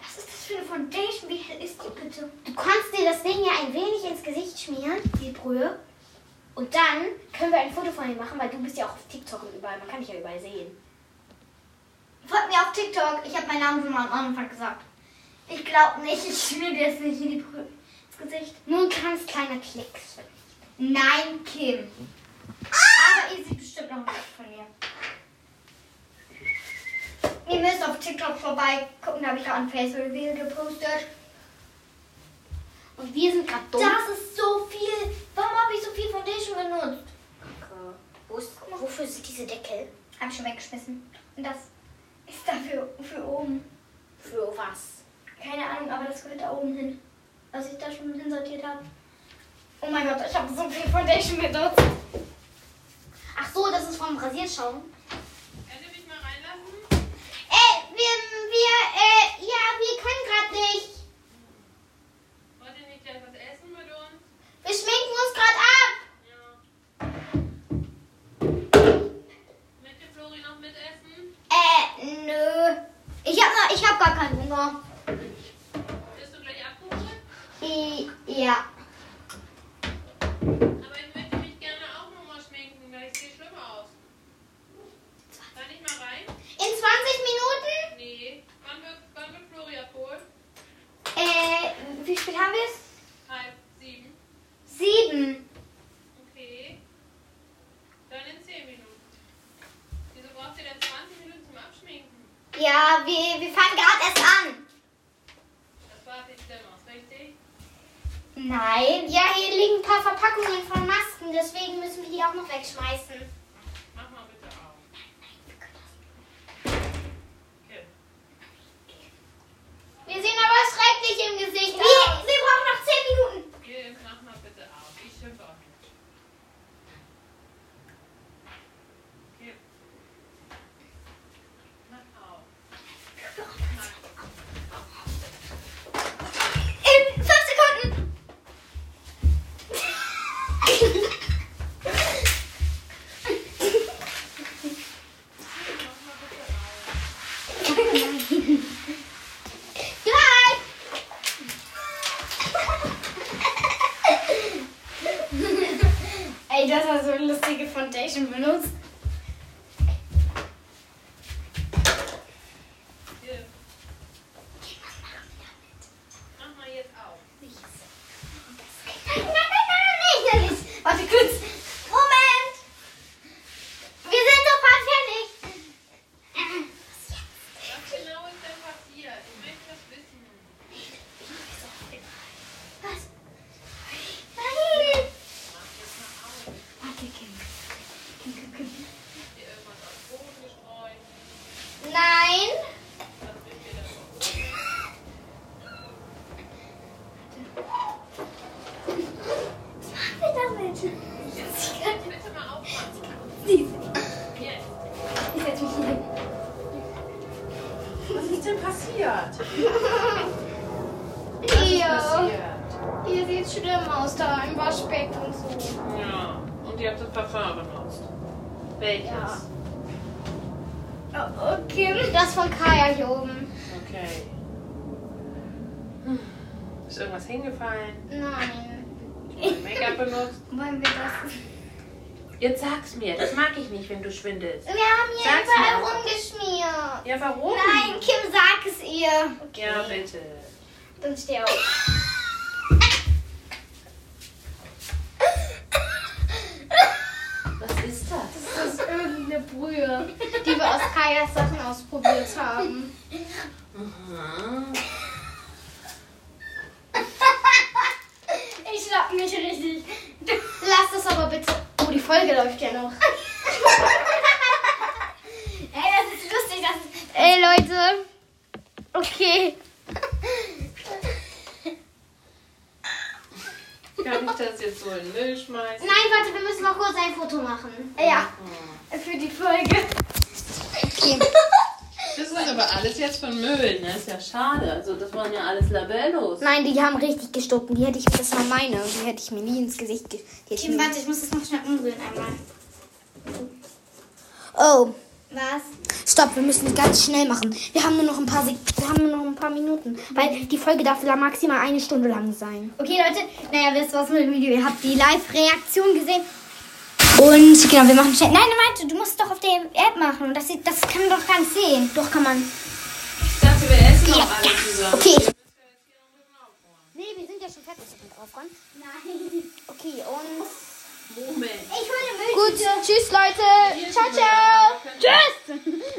Was ist das für eine Foundation? Wie hell ist die bitte? Du kannst dir das Ding ja ein wenig ins Gesicht schmieren, die Brühe. Und dann können wir ein Foto von dir machen, weil du bist ja auch auf TikTok und überall. Man kann dich ja überall sehen. Folgt mir auf TikTok. Ich habe meinen Namen schon mal am Anfang gesagt. Ich glaube nicht, ich schmier dir jetzt nicht in die Brühe ins Gesicht. Ein ganz kleiner Klicks. Nein, Kim. Aber ihr seht bestimmt noch was von mir. Ihr müsst auf TikTok vorbei gucken, da habe ich gerade ein Face-Reveal gepostet. Und wir sind gerade dumm. Das ist so viel. Warum habe ich so viel Foundation benutzt? Wo ist, wofür sind diese Deckel? Habe ich schon weggeschmissen. Und das ist dafür für oben. Für was? Keine Ahnung, aber das gehört da oben hin. Was ich da schon hinsortiert habe. Oh mein Gott, ich habe so viel Foundation benutzt. Ach so, das ist vom Rasierschaum. Könnt ihr mich mal reinlassen? Äh, wir, wir, äh, ja, wir können gerade nicht. Wollt ihr nicht gleich was essen mit uns? Wir schminken uns gerade ab. Ja. Möchte Flori noch mitessen? Äh, nö. Ich hab, noch, ich hab gar keinen Hunger. Bist du gleich abgeholt? I, ja. Aber ich möchte mich gerne auch nochmal schminken, weil ich sehe schlimm aus. Kann ich mal rein? In 20 Minuten? Nee. Wann wird, wann wird Flori abholen? Äh, wie spät haben wir es? Halb sieben. Sieben. Okay. Dann in zehn Minuten. Wieso braucht ihr denn 20 Minuten zum Abschminken? Ja, wir, wir fangen gerade erst an. Das war die Stimmers, richtig? Nein. Ja, hier liegen ein paar Verpackungen von Masken, deswegen müssen wir die auch noch wegschmeißen. Mach mal bitte auf. Okay. Wir sehen aber schrecklich im Gesicht Wir, aus. wir brauchen noch zehn Minuten. Parfum benutzt. Welches? Ja. Oh, Kim, das von Kaya hier oben. Okay. Ist irgendwas hingefallen? Nein. Make-up benutzt? (laughs) Wollen wir das? Jetzt sag's mir. Das mag ich nicht, wenn du schwindelst. Wir haben hier Sag's überall mir. rumgeschmiert. Ja, warum? Nein, Kim, sag es ihr. Ja, bitte. Dann steh auf. Was ist das? Das ist irgendeine Brühe, die wir aus Kajas Sachen ausprobiert haben. Ich schnapp mich richtig. Lass das aber bitte. Oh, die Folge läuft ja noch. Ey, das ist lustig. Das ist... Ey, Leute. Okay. Kann ich das jetzt so in den Müll schmeißen? Nein, warte, wir müssen noch kurz ein Foto machen. Ja, für die Folge. (laughs) Das ist aber alles jetzt von Müll, ne? Ist ja schade. Also, das waren ja alles Labellos. Nein, die haben richtig gestoppen. Die hätte ich, das war meine. Die hätte ich mir nie ins Gesicht ge Kim, warte, ich muss das noch schnell umrühren einmal. Oh, Was? stopp, wir müssen es ganz schnell machen. Wir haben nur noch ein paar Sek wir haben nur noch ein paar Minuten. Weil die Folge darf maximal eine Stunde lang sein. Okay, Leute, naja, wisst ihr was mit dem Video? Ihr habt die Live-Reaktion gesehen. Und genau, wir machen schnell. Nein, nein, warte, du musst es doch auf der App machen. Und das, sieht- das kann man doch gar nicht sehen. Doch kann man. Ich dachte, wir essen noch zusammen. Okay. Ja noch bisschen aufräumen. Nee, wir sind ja schon fertig mit dem Aufräumen. Nein. Okay, und. Moment. Gut, tschüss Leute. Ciao, ciao. Tschüss. (laughs)